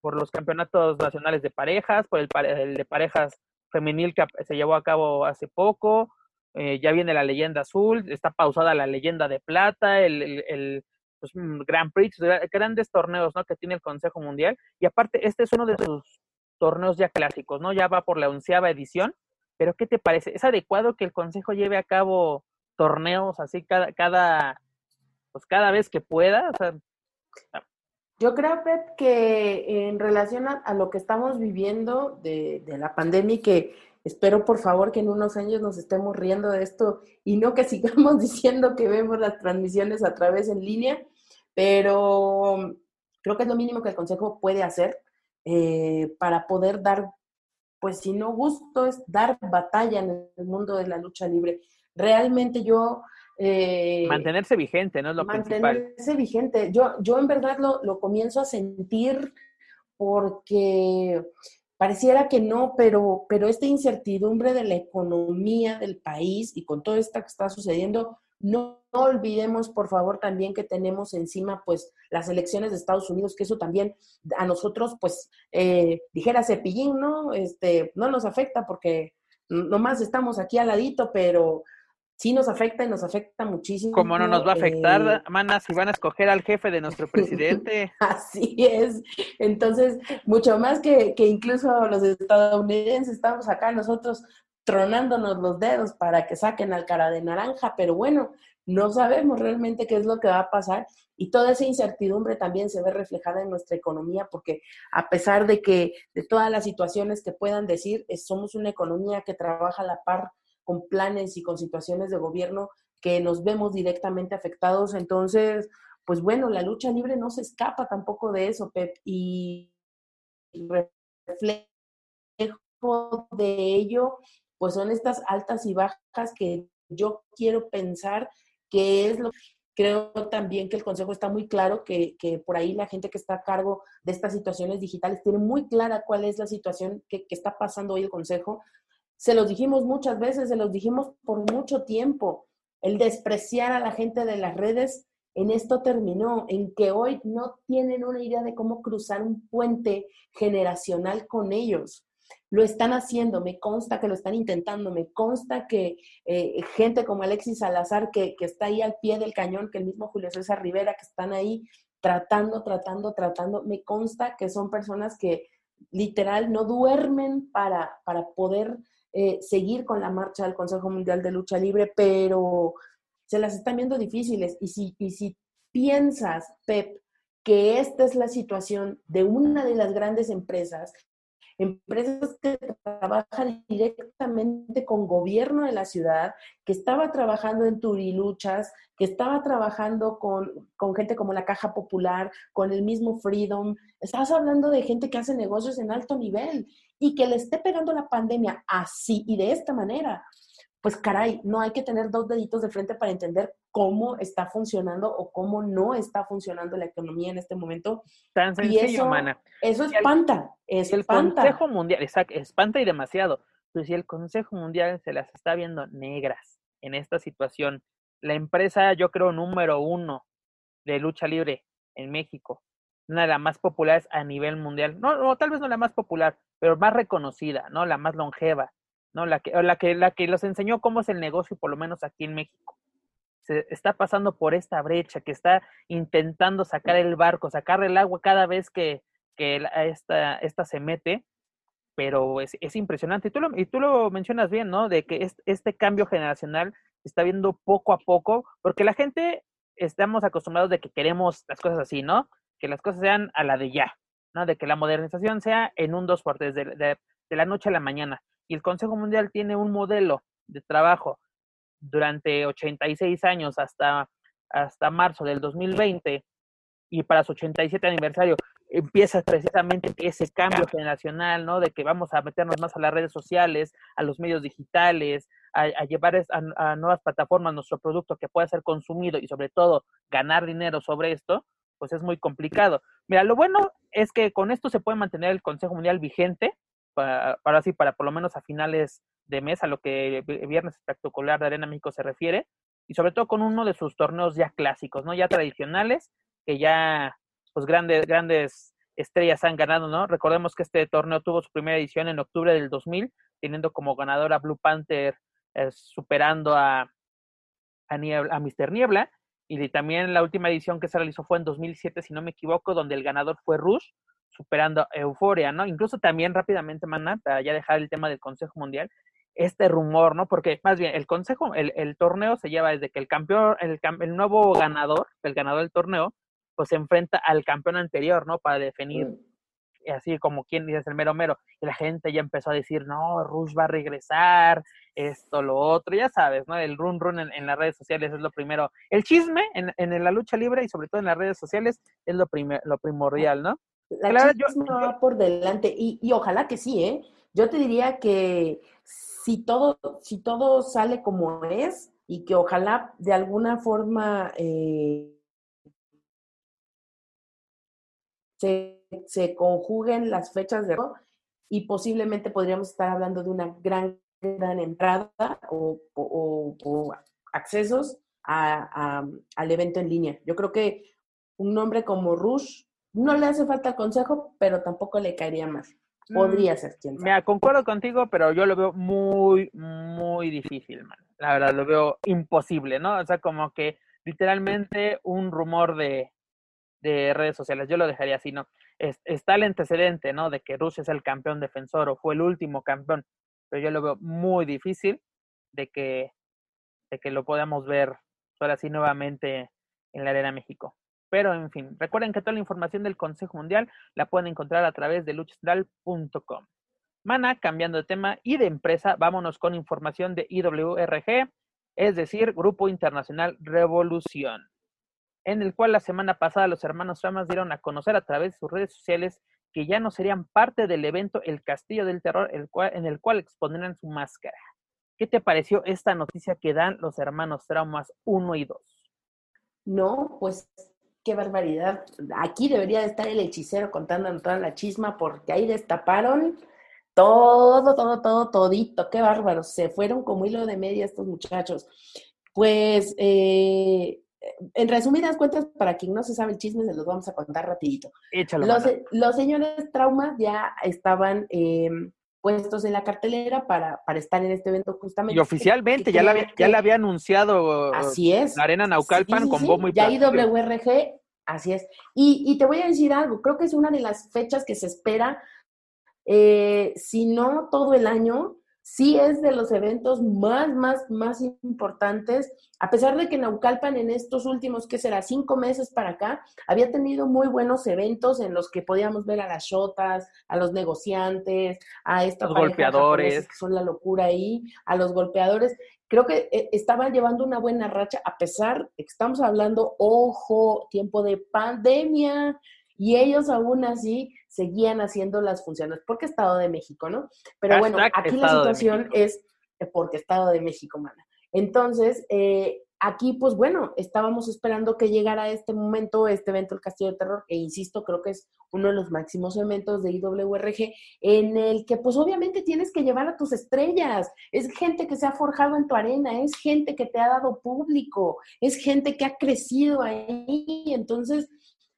por, los campeonatos nacionales de parejas, por el, el de parejas femenil que se llevó a cabo hace poco, eh, ya viene la leyenda azul, está pausada la leyenda de plata, el, el, el pues, mm, Grand Prix, grandes torneos ¿no? que tiene el Consejo Mundial. Y aparte, este es uno de sus torneos ya clásicos, ¿no? Ya va por la onceava edición. Pero, ¿qué te parece? ¿Es adecuado que el Consejo lleve a cabo torneos así cada, cada, pues cada vez que pueda? Ah. yo creo, Pep, que en relación a, lo que estamos viviendo de, de la pandemia y que Espero por favor que en unos años nos estemos riendo de esto y no que sigamos diciendo que vemos las transmisiones a través en línea, pero creo que es lo mínimo que el Consejo puede hacer eh, para poder dar, pues si no gusto, es dar batalla en el mundo de la lucha libre. Realmente yo... Eh, mantenerse vigente, ¿no? Es lo mantenerse vigente. Yo, yo en verdad lo, lo comienzo a sentir porque Pareciera que no, pero, pero esta incertidumbre de la economía del país y con todo esto que está sucediendo, No, olvidemos, por favor, también que tenemos encima, pues, las elecciones de Estados Unidos, que eso también a nosotros, pues, eh, dijera Cepillín, ¿no? Este, no nos afecta porque nomás estamos aquí al ladito, pero sí nos afecta y nos afecta muchísimo. ¿Cómo no nos va a afectar, eh, mana, si van a escoger al jefe de nuestro presidente? Así es. Entonces, mucho más que, que incluso los estadounidenses estamos acá nosotros tronándonos los dedos para que saquen al cara de naranja, pero bueno, no sabemos realmente qué es lo que va a pasar y toda esa incertidumbre también se ve reflejada en nuestra economía porque a pesar de que de todas las situaciones que puedan decir, somos una economía que trabaja a la par con planes y con situaciones de gobierno que nos vemos directamente afectados. Entonces, pues bueno, la lucha libre no se escapa tampoco de eso, Pep, y reflejo de ello, pues son estas altas y bajas que yo quiero pensar que es lo que creo también que el Consejo está muy claro, que, que, por ahí la gente que está a cargo de estas situaciones digitales tiene muy clara cuál es la situación que, que está pasando hoy el Consejo, se los dijimos muchas veces, se los dijimos por mucho tiempo. El despreciar a la gente de las redes en esto terminó, en que hoy no tienen una idea de cómo cruzar un puente generacional con ellos. Lo están haciendo, me consta que lo están intentando, me consta que eh, gente como Alexis Salazar, que, que está ahí al pie del cañón, que el mismo Julio César Rivera, que están ahí tratando, tratando, tratando, me consta que son personas que literal no duermen para, para poder eh, seguir con la marcha del Consejo Mundial de Lucha Libre, pero se las están viendo difíciles. Y si, y si piensas, Pep, que esta es la situación de una de las grandes empresas empresas que trabajan directamente con gobierno de la ciudad, que estaba trabajando en turiluchas, que estaba trabajando con, con gente como la Caja Popular, con el mismo Freedom. Estás hablando de gente que hace negocios en alto nivel y que le esté pegando la pandemia así y de esta manera pues caray, no hay que tener dos deditos de frente para entender cómo está funcionando o cómo no está funcionando la economía en este momento. Tan sencillo, y eso, Eso espanta, El Consejo Mundial, exacto, espanta y demasiado. Pues si el Consejo Mundial se las está viendo negras en esta situación, la empresa, yo creo, número uno de lucha libre en México, una de las más populares a nivel mundial, no, no, tal vez no la más popular, pero más reconocida, ¿no? La más longeva, ¿no? La que, la que, la que los enseñó cómo es el negocio, por lo menos aquí en México. Se está pasando por esta brecha, que está intentando sacar el barco, sacar el agua cada vez que, que esta, esta se mete, pero es, es impresionante. Y tú, lo, y tú lo mencionas bien, ¿no? De que este cambio generacional se está viendo poco a poco, porque la gente estamos acostumbrados de que queremos las cosas así, ¿no? Que las cosas sean a la de ya, ¿no? De que la modernización sea en un dos por de, de, de la noche a la mañana y el Consejo Mundial tiene un modelo de trabajo durante 86 años hasta, hasta marzo del 2020 y para su 87 aniversario empieza precisamente ese cambio generacional, ¿no? De que vamos a meternos más a las redes sociales, a los medios digitales, a, llevar a, a, nuevas plataformas nuestro producto que pueda ser consumido y sobre todo ganar dinero sobre esto, pues es muy complicado. Mira, lo bueno es que con esto se puede mantener el Consejo Mundial vigente, para, para así, para por lo menos a finales de mes, a lo que Viernes Espectacular de Arena México se refiere, y sobre todo con uno de sus torneos ya clásicos, ¿no? Ya tradicionales, que ya, pues grandes, grandes estrellas han ganado, ¿no? Recordemos que este torneo tuvo su primera edición en octubre del 2000, teniendo como ganadora Blue Panther, eh, superando a, a, Niebla, a Mr. Niebla, y también la última edición que se realizó fue en 2007, si no me equivoco, donde el ganador fue Rush, superando Euforia, ¿no? Incluso también rápidamente, Mana, para ya dejar el tema del Consejo Mundial, este rumor, ¿no? Porque más bien el Consejo, el, el torneo se lleva desde que el campeón, el, el, nuevo ganador, el ganador del torneo, pues se enfrenta al campeón anterior, ¿no? Para definir, mm. así como quien dice el mero mero. Y la gente ya empezó a decir, no, Rush va a regresar, esto, lo otro, ya sabes, ¿no? El run run en, en las redes sociales es lo primero. El chisme en, en, la lucha libre y sobre todo en las redes sociales es lo, primer, lo primordial, ¿no? La claro, va por delante y, y, ojalá que sí, ¿eh? Yo te diría que si todo, si todo sale como es y que ojalá de alguna forma eh, se, se, conjuguen las fechas de y posiblemente podríamos estar hablando de una gran, gran entrada o, o, accesos al evento en línea. Yo creo que un nombre como Rush no le hace falta consejo, pero tampoco le caería más. Podría mm, ser, quién Me concuerdo contigo, pero yo lo veo muy, muy difícil, man. La verdad, lo veo imposible, ¿no? O sea, como que literalmente un rumor de, de redes sociales. Yo lo dejaría así, ¿no? está el antecedente, ¿no? De que Rusia es el campeón defensor o fue el último campeón, pero yo lo veo muy difícil de que, de que lo podamos ver ahora sí nuevamente en la Arena México. Pero en fin, recuerden que toda la información del Consejo Mundial la pueden encontrar a través de luchastral.com. Mana, cambiando de tema y de empresa, vámonos con información de IWRG, es decir, Grupo Internacional Revolución, en el cual la semana pasada los hermanos Ramas dieron a conocer a través de sus redes sociales que ya no serían parte del evento El Castillo del Terror, en el cual expondrán su máscara. ¿Qué te pareció esta noticia que dan los hermanos Traumas 1 y 2? No, pues qué barbaridad. Aquí debería de estar el hechicero contando toda la chisma porque ahí destaparon todo, todo, todo, todito. Qué bárbaro. Se fueron como hilo de media estos muchachos. Pues, eh, en resumidas cuentas, para quien no se sabe el chisme, se los vamos a contar rapidito. Échalo, los, los, señores traumas ya estaban em, puestos en la cartelera para, para estar en este evento justamente. Y oficialmente ya, la había, ya la había anunciado así es. la Arena Naucalpan con bombo y Ya IWRG, así es. Y, y, te voy a decir algo, creo que es una de las fechas que se espera, eh, si no todo el año, sí es de los eventos más, más, más importantes, a pesar de que Naucalpan en estos últimos, ¿qué será? Cinco meses para acá, había tenido muy buenos eventos en los que podíamos ver a las shotas, a los negociantes, a estos golpeadores, que son la locura ahí, a los golpeadores. Creo que eh, estaban llevando una buena racha, a pesar de que estamos hablando, ojo, tiempo de pandemia, y ellos aún así seguían haciendo las funciones, porque Estado de México, ¿no? Pero bueno, aquí la situación es porque Estado de México, mana. Entonces, eh, aquí, pues bueno, estábamos esperando que llegara este momento, este evento, el Castillo de Terror, e insisto, creo que es uno de los máximos eventos de IWRG, en el que pues obviamente tienes que llevar a tus estrellas. Es gente que se ha forjado en tu arena, es gente que te ha dado público, es gente que ha crecido ahí. Entonces,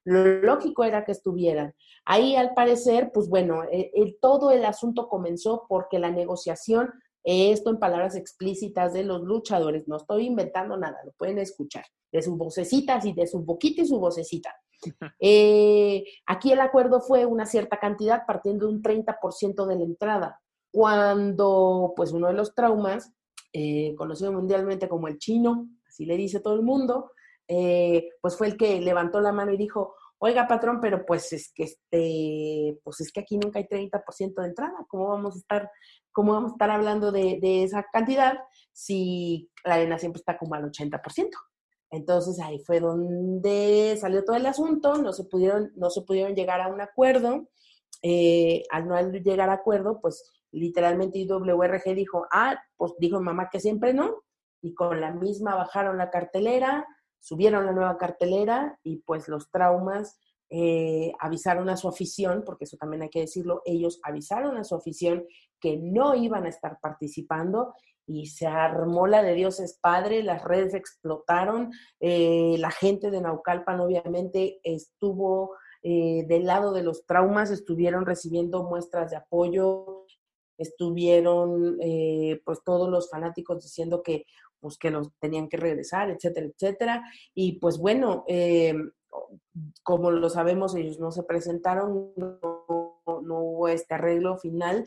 lo lógico era que estuvieran. Ahí, al parecer, pues bueno, e, el, todo el asunto comenzó porque la negociación, esto en palabras explícitas de los luchadores, no estoy inventando nada, lo pueden escuchar, de sus vocecitas y de su boquita y su vocecita. Eh, aquí el acuerdo fue una cierta cantidad partiendo de un 30% de la entrada, cuando pues uno de los traumas, eh, conocido mundialmente como el chino, así le dice todo el mundo, eh, pues fue el que levantó la mano y dijo, oiga patrón, pero pues es que este, pues es que aquí nunca hay 30% de entrada, ¿cómo vamos a estar, cómo vamos a estar hablando de, esa cantidad si la arena siempre está como al 80%? Entonces ahí fue donde salió todo el asunto, no se pudieron, no se pudieron llegar a un acuerdo. Eh, al no llegar a acuerdo, pues literalmente IWRG dijo, ah, pues dijo mamá que siempre no, y con la misma bajaron la cartelera, subieron la nueva cartelera y pues los traumas eh, avisaron a su afición, porque eso también hay que decirlo, ellos avisaron a su afición que no iban a estar participando y se armó la de Dios es Padre, las redes explotaron, eh, la gente de Naucalpan obviamente estuvo eh, del lado de los traumas, estuvieron recibiendo muestras de apoyo, estuvieron pues todos los fanáticos diciendo que pues que los tenían que regresar, etcétera, etcétera. Y pues bueno, eh, como lo sabemos, ellos no se presentaron, no, no hubo este arreglo final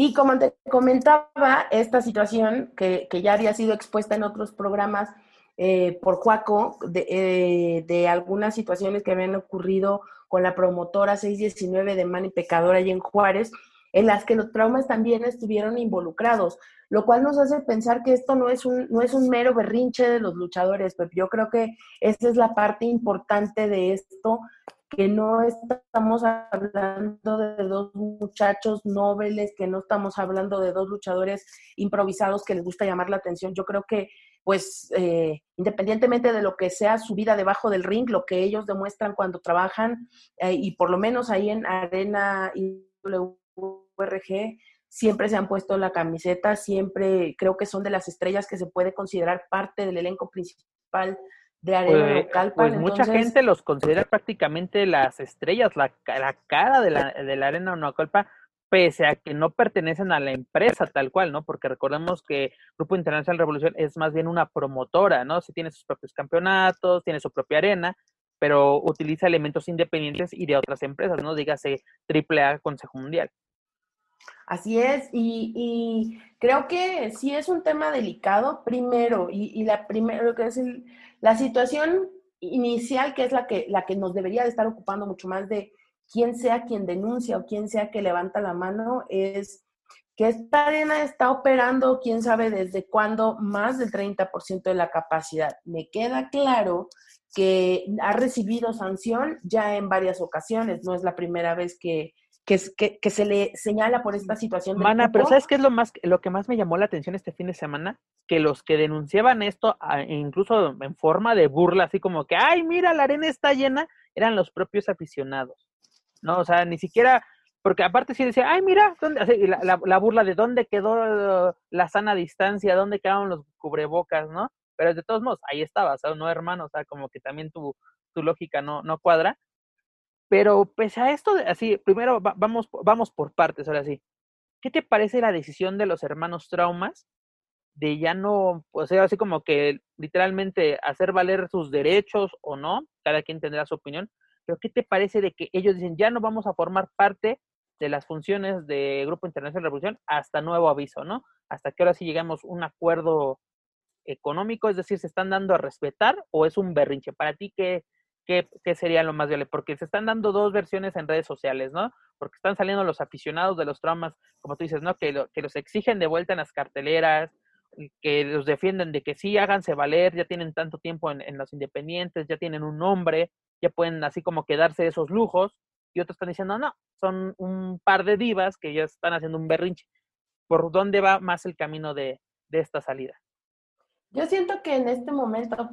Y como te comentaba, esta situación que, ya había sido expuesta en otros programas eh, por Juaco, eh, de, algunas situaciones que habían ocurrido con la promotora 619 de Mani Pecadora y en Juárez, en las que los traumas también estuvieron involucrados, lo cual nos hace pensar que esto no es un, no es un mero berrinche de los luchadores, pero yo creo que esa es la parte importante de esto, que no estamos hablando de dos muchachos nobles, que no estamos hablando de dos luchadores improvisados que les gusta llamar la atención. Yo creo que, pues, eh, independientemente de lo que sea su vida debajo del ring, lo que ellos demuestran cuando trabajan, eh, y por lo menos ahí en Arena y WRG, siempre se han puesto la camiseta, siempre creo que son de las estrellas que se puede considerar parte del elenco principal de Arena pues, Pues mucha gente los considera prácticamente las estrellas, la, la cara de la, de la Arena Naucalpan, pese a que no pertenecen a la empresa tal cual, ¿no? Porque recordemos que Grupo Internacional Revolución es más bien una promotora, ¿no? Sí tiene sus propios campeonatos, tiene su propia arena, pero utiliza elementos independientes y de otras empresas, ¿no? Dígase AAA Consejo Mundial. Así es, y, creo que sí es un tema delicado, primero, y, la primero que es la situación inicial, que es la que, la que nos debería de estar ocupando mucho más de quién sea quien denuncia o quién sea que levanta la mano, es que esta arena está operando, quién sabe desde cuándo, más del 30% de la capacidad. Me queda claro que ha recibido sanción ya en varias ocasiones, no es la primera vez que, que, que, se le señala por esta situación. Mana, pero ¿sabes qué es lo, más, lo que más me llamó la atención este fin de semana? Que los que denunciaban esto, incluso en forma de burla, así como que, ay, mira, la arena está llena, eran los propios aficionados. ¿No? O sea, ni siquiera, porque aparte sí decía, ay, mira, ¿dónde? La, la, burla de dónde quedó la sana distancia, dónde quedaron los cubrebocas, ¿no? Pero de todos modos, ahí estaba, o sea, no hermano, o sea, como que también tu, tu lógica no, no cuadra. Pero pese a esto, así, primero vamos, vamos por partes, ahora sí. ¿Qué te parece la decisión de los hermanos Traumas de ya no, o sea, así como que literalmente hacer valer sus derechos o no? Cada quien tendrá su opinión. Pero ¿qué te parece de que ellos dicen ya no vamos a formar parte de las funciones de Grupo Internacional de Revolución hasta nuevo aviso, ¿no? Hasta que ahora sí llegamos a un acuerdo económico, es decir, se están dando a respetar o es un berrinche. Para ti, ¿qué, qué, sería lo más viable, porque se están dando dos versiones en redes sociales, ¿no? Porque están saliendo los aficionados de los traumas, como tú dices, ¿no? Que, los exigen de vuelta en las carteleras, que los defienden de que sí, háganse valer, ya tienen tanto tiempo en, los independientes, ya tienen un nombre, ya pueden así como quedarse esos lujos, y otros están diciendo, no, son un par de divas que ya están haciendo un berrinche. ¿Por dónde va más el camino de, esta salida? Yo siento que en este momento,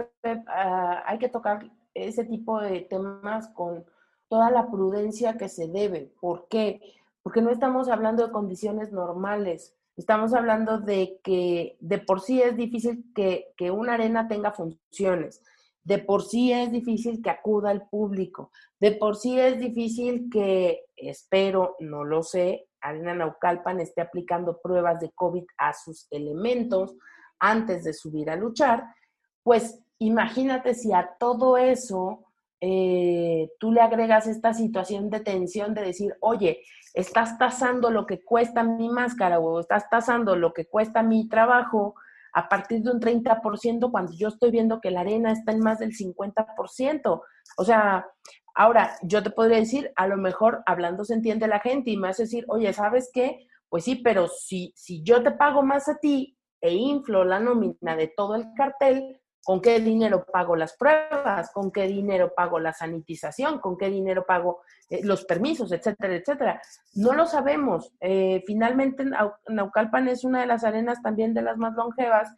ah, hay que tocar ese tipo de temas con toda la prudencia que se debe. ¿Por qué? Porque no estamos hablando de condiciones normales, estamos hablando de que de por sí es difícil que, que una arena tenga funciones, de por sí es difícil que acuda el público, de por sí es difícil que, espero, no lo sé, Arena Naucalpan esté aplicando pruebas de COVID a sus elementos antes de subir a luchar, pues imagínate si a todo eso eh, tú le agregas esta situación de tensión de decir, oye, estás tasando lo que cuesta mi máscara o estás tasando lo que cuesta mi trabajo a partir de un 30% cuando yo estoy viendo que la arena está en más del 50%. O sea, ahora yo te podría decir, a lo mejor hablando se entiende la gente y me hace decir, oye, ¿sabes qué? Pues sí, pero si, si yo te pago más a ti e inflo la nómina de todo el cartel, ¿Con qué dinero pago las pruebas? ¿Con qué dinero pago la sanitización? ¿Con qué dinero pago eh, los permisos, etcétera, etcétera? No lo sabemos. Eh, finalmente, Naucalpan es una de las arenas también de las más longevas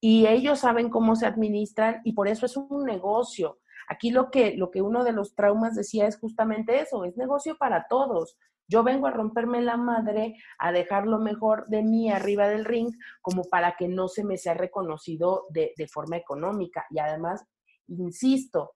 y ellos saben cómo se administran y por eso es un negocio. Aquí lo que, lo que uno de los traumas decía es justamente eso, es negocio para todos. Yo vengo a romperme la madre, a dejar lo mejor de mí arriba del ring, como para que no se me sea reconocido de, forma económica. Y además, insisto,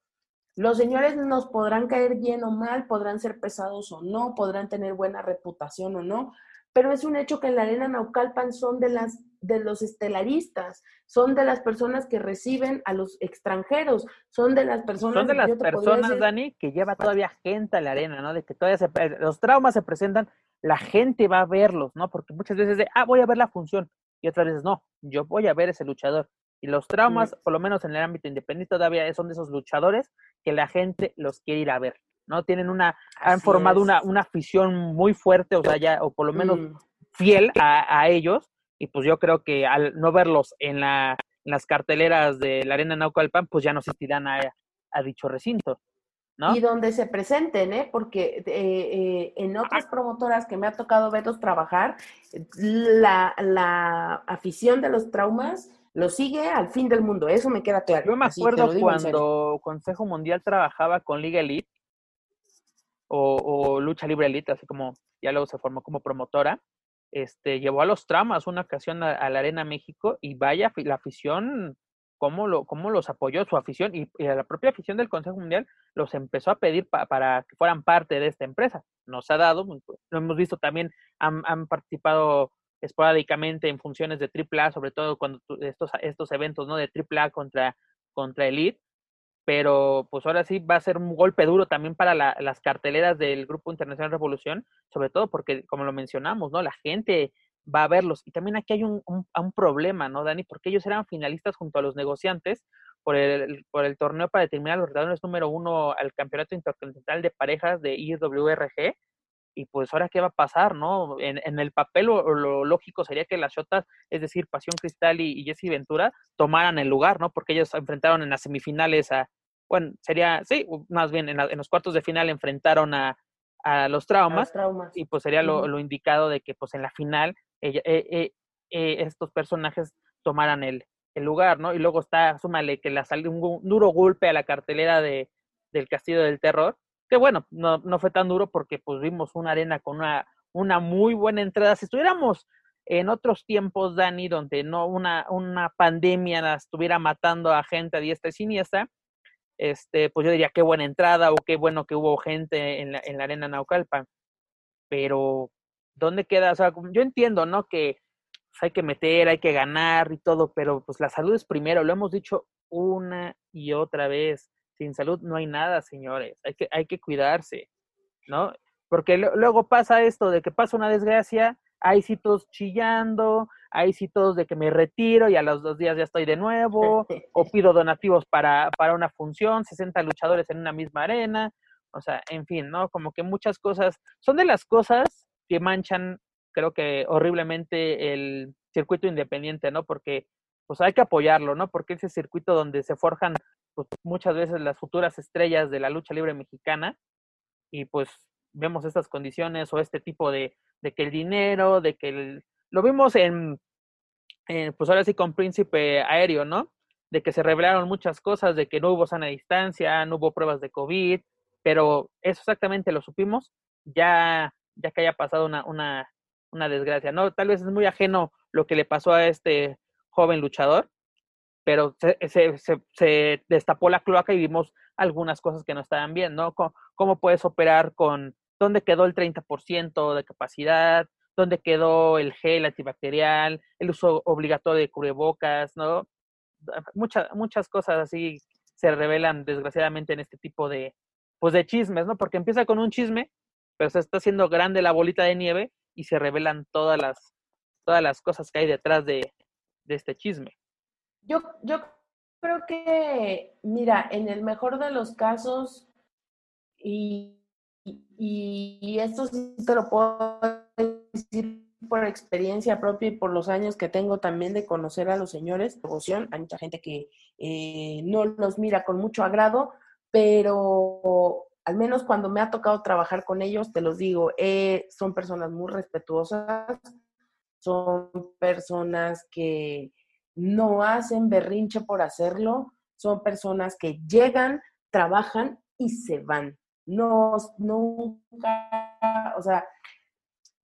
los señores nos podrán caer bien o mal, podrán ser pesados o no, podrán tener buena reputación o no, pero es un hecho que en la arena Naucalpan son de las de los estelaristas, son de las personas que reciben a los extranjeros, son de las personas Son de las personas, Dani, que lleva todavía gente a la arena, ¿no? De que todavía se, los traumas se presentan, la gente va a verlos, ¿no? Porque muchas veces de, ah, voy a ver la función, y otras veces no, yo voy a ver ese luchador. Y los traumas, por lo menos en el ámbito independiente, todavía son de esos luchadores que la gente los quiere ir a ver. ¿no? Tienen una, han formado una, una afición muy fuerte, o sea, ya, o por lo menos Mm. fiel a, a ellos, y pues yo creo que al no verlos en, la, en las carteleras de la Arena Naucalpan, pues ya no asistirán a, a dicho recinto, ¿no? Y donde se presenten, ¿eh? Porque eh, eh, en otras promotoras que me ha tocado verlos trabajar, la, la afición de los traumas lo sigue al fin del mundo, eso me queda claro. Yo me acuerdo cuando Consejo Mundial trabajaba con Liga Elite o, o Lucha Libre Elite, así como ya luego se formó como promotora, este, llevó a los tramas una ocasión a, la Arena México y vaya la afición, cómo, lo, cómo los apoyó su afición y, la propia afición del Consejo Mundial los empezó a pedir pa- para que fueran parte de esta empresa. Nos ha dado, lo hemos visto también, han, participado esporádicamente en funciones de AAA, sobre todo cuando estos, estos eventos ¿no? de AAA contra, contra Elite, pero pues ahora sí va a ser un golpe duro también para la- las carteleras del Grupo Internacional Revolución, sobre todo porque, como lo mencionamos, ¿no? La gente va a verlos. Y también aquí hay un, un, problema, ¿no, Dani? Porque ellos eran finalistas junto a los negociantes por el, por el torneo para determinar los retadores número uno al Campeonato Intercontinental de Parejas de IWRG. Y pues ahora qué va a pasar, ¿no? En, en el papel lo, lógico sería que las Shotas, es decir, Pasión Cristal y, y Jesse Ventura, tomaran el lugar, ¿no? Porque ellos enfrentaron en las semifinales a, bueno, sería, sí, más bien en, la- en los cuartos de final enfrentaron a, a los traumas y pues sería lo, lo indicado de que pues en la final ella- eh, eh, eh, estos personajes tomaran el, el lugar, ¿no? Y luego está, súmale que la salió un, duro golpe a la cartelera de, del Castillo del Terror, que bueno, no, no fue tan duro porque pues vimos una arena con una, una muy buena entrada. Si estuviéramos en otros tiempos, Dani, donde no una, una pandemia estuviera matando a gente a diestra y siniestra, este, pues yo diría qué buena entrada o qué bueno que hubo gente en la, en la arena Naucalpan. Pero, ¿dónde queda? O sea, yo entiendo, ¿no? Que pues, hay que meter, hay que ganar y todo, pero pues la salud es primero, lo hemos dicho una y otra vez. Sin salud no hay nada, señores. Hay que, hay que cuidarse, ¿no? Porque luego pasa esto de que pasa una desgracia, hay sí todos chillando, hay sí todos de que me retiro y a los dos días ya estoy de nuevo, o pido donativos para, para una función, 60 luchadores en una misma arena, o sea, en fin, ¿no? Como que muchas cosas, son de las cosas que manchan, creo que horriblemente el circuito independiente, ¿no? Porque pues hay que apoyarlo, ¿no? Porque ese circuito donde se forjan pues, muchas veces las futuras estrellas de la lucha libre mexicana y pues vemos estas condiciones o este tipo de, de que el dinero, de que el, lo vimos en, pues ahora sí con Príncipe Aéreo, ¿no? De que se revelaron muchas cosas, de que no hubo sana distancia, no hubo pruebas de COVID, pero eso exactamente lo supimos ya, ya que haya pasado una, una, una desgracia, ¿no? Tal vez es muy ajeno lo que le pasó a este joven luchador, pero se, se, se, se destapó la cloaca y vimos algunas cosas que no estaban bien, ¿no? ¿Cómo, cómo puedes operar con dónde quedó el 30% de capacidad? ¿Dónde quedó el gel antibacterial? El uso obligatorio de cubrebocas, ¿no? Muchas, muchas cosas así se revelan desgraciadamente en este tipo de, pues de chismes, ¿no? Porque empieza con un chisme, pero se está haciendo grande la bolita de nieve y se revelan todas las, todas las cosas que hay detrás de, de este chisme. Yo, yo creo que, mira, en el mejor de los casos, y, y, esto sí te lo puedo decir por experiencia propia y por los años que tengo también de conocer a los señores, devoción, hay mucha gente que eh, no los mira con mucho agrado, pero al menos cuando me ha tocado trabajar con ellos, te los digo, eh, son personas muy respetuosas, son personas que no hacen berrinche por hacerlo, son personas que llegan, trabajan y se van. No, nunca, o sea,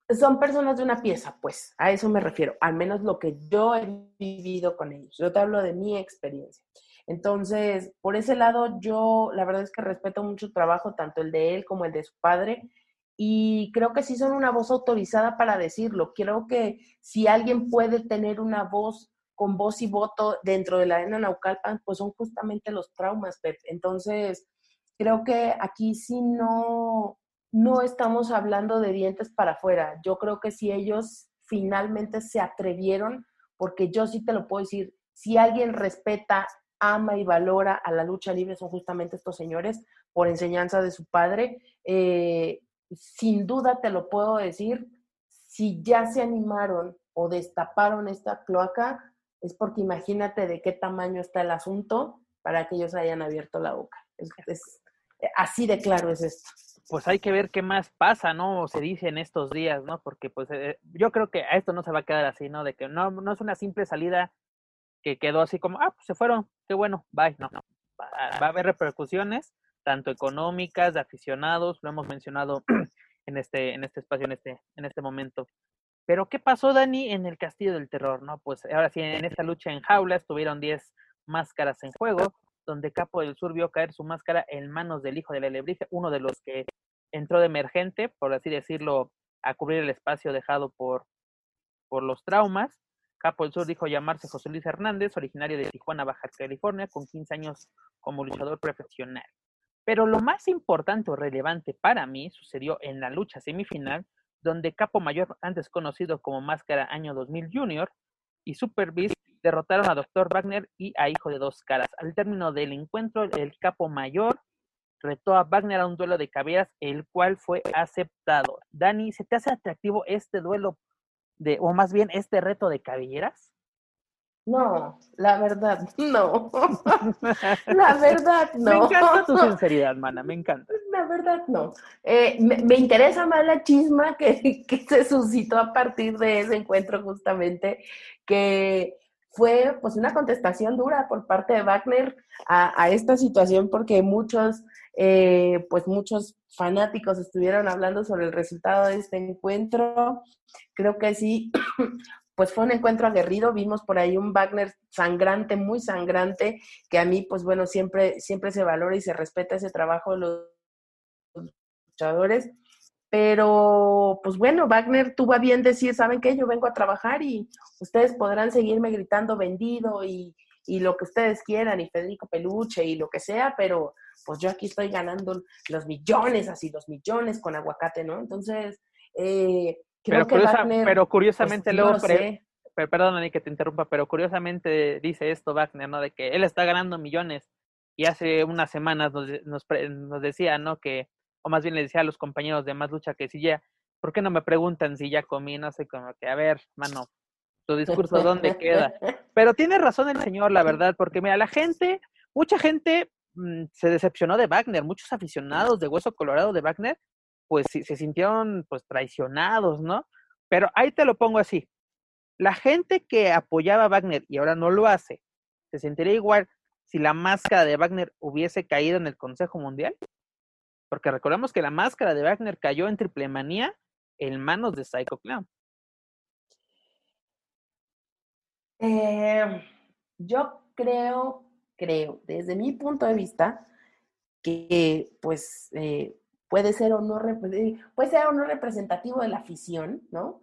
son personas de una pieza, pues, a eso me refiero, al menos lo que yo he vivido con ellos. Yo te hablo de mi experiencia. Entonces, por ese lado, yo la verdad es que respeto mucho el trabajo, tanto el de él como el de su padre, y creo que sí son una voz autorizada para decirlo. Creo que si alguien puede tener una voz con voz y voto dentro de la arena Naucalpan, pues son justamente los traumas, Pep. Entonces, creo que aquí sí no, no estamos hablando de dientes para afuera. Yo creo que si ellos finalmente se atrevieron, porque yo sí te lo puedo decir, si alguien respeta, ama y valora a la lucha libre, son justamente estos señores, por enseñanza de su padre. Eh, sin duda te lo puedo decir, si ya se animaron o destaparon esta cloaca, es porque imagínate de qué tamaño está el asunto para que ellos hayan abierto la boca. Es, así de claro es esto. Pues hay que ver qué más pasa, ¿no? O se dice en estos días, ¿no? Porque pues eh, yo creo que a esto no se va a quedar así, ¿no? De que no, no es una simple salida que quedó así como, ah, pues se fueron, qué bueno, bye. No, no. Va, a haber repercusiones, tanto económicas, de aficionados, lo hemos mencionado en este, en este espacio, en este, en este momento. Pero, ¿qué pasó, Dani, en el Castillo del Terror? ¿no? Pues ahora sí, en esta lucha en jaula estuvieron 10 máscaras en juego, donde Capo del Sur vio caer su máscara en manos del hijo de la lebrija, uno de los que entró de emergente, por así decirlo, a cubrir el espacio dejado por, por los traumas. Capo del Sur dijo llamarse José Luis Hernández, originario de Tijuana, Baja California, con 15 años como luchador profesional. Pero lo más importante o relevante para mí sucedió en la lucha semifinal, donde Capo Mayor, antes conocido como Máscara Año 2000 Junior, y Super Beast derrotaron a Dr. Wagner y a Hijo de Dos Caras. Al término del encuentro, el Capo Mayor retó a Wagner a un duelo de caballeras, el cual fue aceptado. Dani, ¿se te hace atractivo este duelo de, o más bien este reto de cabelleras? No, la verdad, no. la verdad, no. Me encanta tu sinceridad, mana, me encanta. La verdad, no. Eh, me, interesa más la chisma que, que, se suscitó a partir de ese encuentro justamente, que fue pues una contestación dura por parte de Wagner a, esta situación porque muchos, eh, pues muchos fanáticos estuvieron hablando sobre el resultado de este encuentro. Creo que sí, pues fue un encuentro aguerrido, vimos por ahí un Wagner sangrante, muy sangrante, que a mí, pues bueno, siempre, siempre se valora y se respeta ese trabajo de los luchadores. Pero, pues bueno, Wagner tuvo a bien decir, ¿saben qué? Yo vengo a trabajar y ustedes podrán seguirme gritando vendido y, y lo que ustedes quieran, y Federico Peluche y lo que sea, pero pues yo aquí estoy ganando los millones, así los millones con aguacate, ¿no? Entonces, eh, pero, pero, curiosamente luego, perdón, que te interrumpa, pero curiosamente dice esto Wagner, ¿no? De que él está ganando millones y hace unas semanas nos, nos, nos decía, ¿no? Que, o más bien le decía a los compañeros de Más Lucha que si ya, ¿por qué no me preguntan si ya comí? No sé, como que, a ver, mano, tu discurso, ¿dónde queda? Pero tiene razón el señor, la verdad, porque mira, la gente, mucha gente mm, se decepcionó de Wagner, muchos aficionados de Hueso Colorado de Wagner pues se sintieron pues traicionados, ¿no? Pero ahí te lo pongo así. La gente que apoyaba a Wagner y ahora no lo hace, ¿se sentiría igual si la máscara de Wagner hubiese caído en el Consejo Mundial? Porque recordemos que la máscara de Wagner cayó en triple manía en manos de Psycho Clown. Eh, yo creo, creo, desde mi punto de vista, que pues eh, puede ser o no, puede ser o no representativo de la afición, ¿no?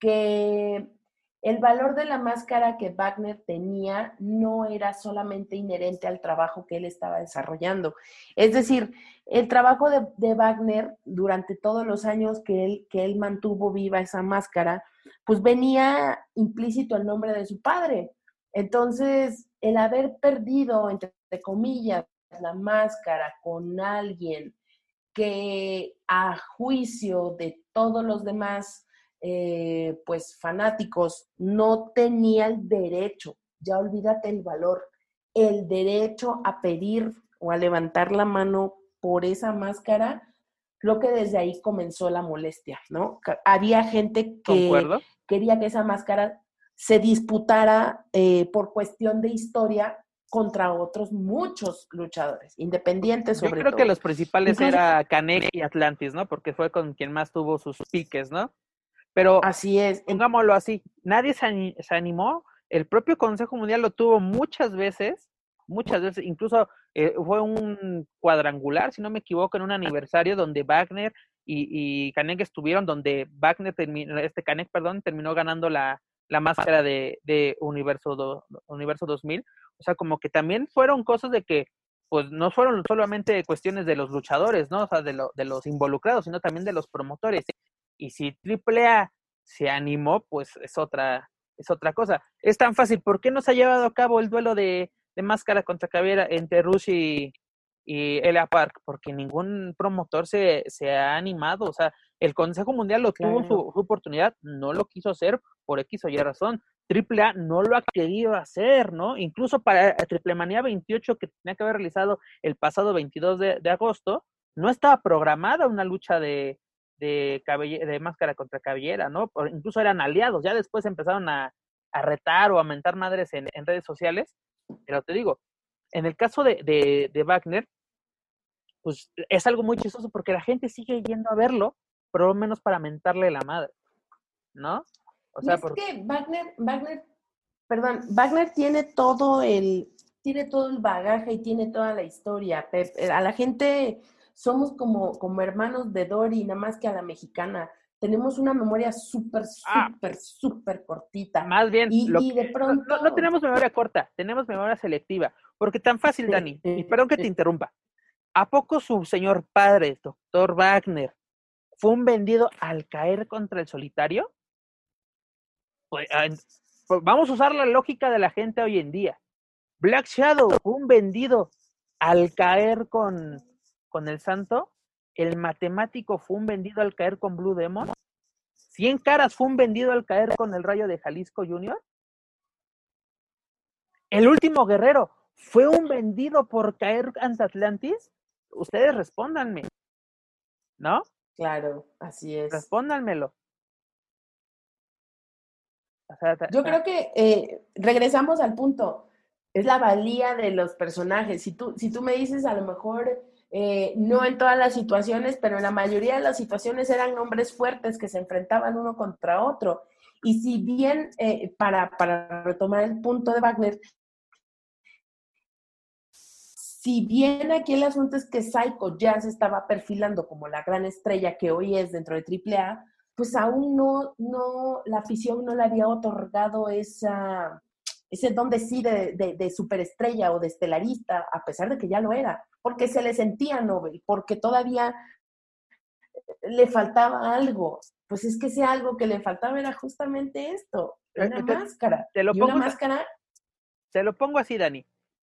Que el valor de la máscara que Wagner tenía no era solamente inherente al trabajo que él estaba desarrollando. Es decir, el trabajo de, Wagner durante todos los años que él, que él mantuvo viva esa máscara, pues venía implícito el nombre de su padre. Entonces, el haber perdido, entre comillas, la máscara con alguien que a juicio de todos los demás, eh, pues fanáticos, no tenía el derecho, ya olvídate el valor, el derecho a pedir o a levantar la mano por esa máscara, lo que desde ahí comenzó la molestia, ¿no? Había gente que quería que esa máscara se disputara eh, por cuestión de historia contra otros muchos luchadores, independientes sobre Yo creo que los principales era Canek y Atlantis, ¿no? Porque fue con quien más tuvo sus piques, ¿no? Pero así es. Pongámoslo así, nadie se, animó, el propio Consejo Mundial lo tuvo muchas veces, muchas veces, incluso eh, fue un cuadrangular, si no me equivoco, en un aniversario donde Wagner y, y Canek estuvieron, donde Wagner terminó, este Canek, perdón, terminó ganando la, la máscara de, de Universo, Universo 2000. O sea, como que también fueron cosas de que, pues no fueron solamente cuestiones de los luchadores, ¿no? O sea, de, lo, de los involucrados, sino también de los promotores. Y si AAA se animó, pues es otra, es otra cosa. Es tan fácil. ¿Por qué no se ha llevado a cabo el duelo de, de máscara contra cabera entre Rush y, y Elia Park, porque ningún promotor se, se ha animado. O sea, el Consejo Mundial lo tuvo su, su, oportunidad, no lo quiso hacer por X o Y razón. Triple A no lo ha querido hacer, ¿no? Incluso para Triple Manía 28, que tenía que haber realizado el pasado 22 de, de agosto, no estaba programada una lucha de, de, de máscara contra cabellera, ¿no? Por, incluso eran aliados, ya después empezaron a, a retar o a mentar madres en, en, redes sociales, pero te digo, en el caso de, de, de, Wagner, pues es algo muy chistoso porque la gente sigue yendo a verlo, pero lo menos para mentarle la madre, ¿no? O sea, es por... que Wagner, Wagner, perdón, Wagner tiene todo el, tiene todo el bagaje y tiene toda la historia. A la gente somos como, como hermanos de Dory, nada más que a la mexicana. Tenemos una memoria súper, súper, ah, súper cortita. Más bien, y, lo, y de pronto... No, no, tenemos memoria corta, tenemos memoria selectiva. Porque tan fácil, Dani, y perdón que te interrumpa. ¿A poco su señor padre, doctor Wagner, fue un vendido al caer contra el solitario? Pues, pues, vamos a usar la lógica de la gente hoy en día. Black Shadow fue un vendido al caer con, con el santo. El matemático fue un vendido al caer con Blue Demon. Cien caras fue un vendido al caer con el rayo de Jalisco Junior. El último guerrero fue un vendido por caer ante Atlantis. Ustedes respóndanme. ¿No? Claro, así es. Respóndanmelo. Yo creo que eh, regresamos al punto. Es la valía de los personajes. Si tú, si tú me dices, a lo mejor, eh, no en todas las situaciones, pero en la mayoría de las situaciones eran hombres fuertes que se enfrentaban uno contra otro. Y si bien, eh, para, para retomar el punto de Wagner, si bien aquí el asunto es que Psycho ya se estaba perfilando como la gran estrella que hoy es dentro de AAA, pues aún no, no, la afición no le había otorgado esa, ese don de sí de, de, de, superestrella o de estelarista, a pesar de que ya lo era, porque se le sentía Nobel, porque todavía le faltaba algo. Pues es que ese algo que le faltaba era justamente esto, una te, máscara. Te lo y pongo, una máscara. Te lo pongo así, Dani.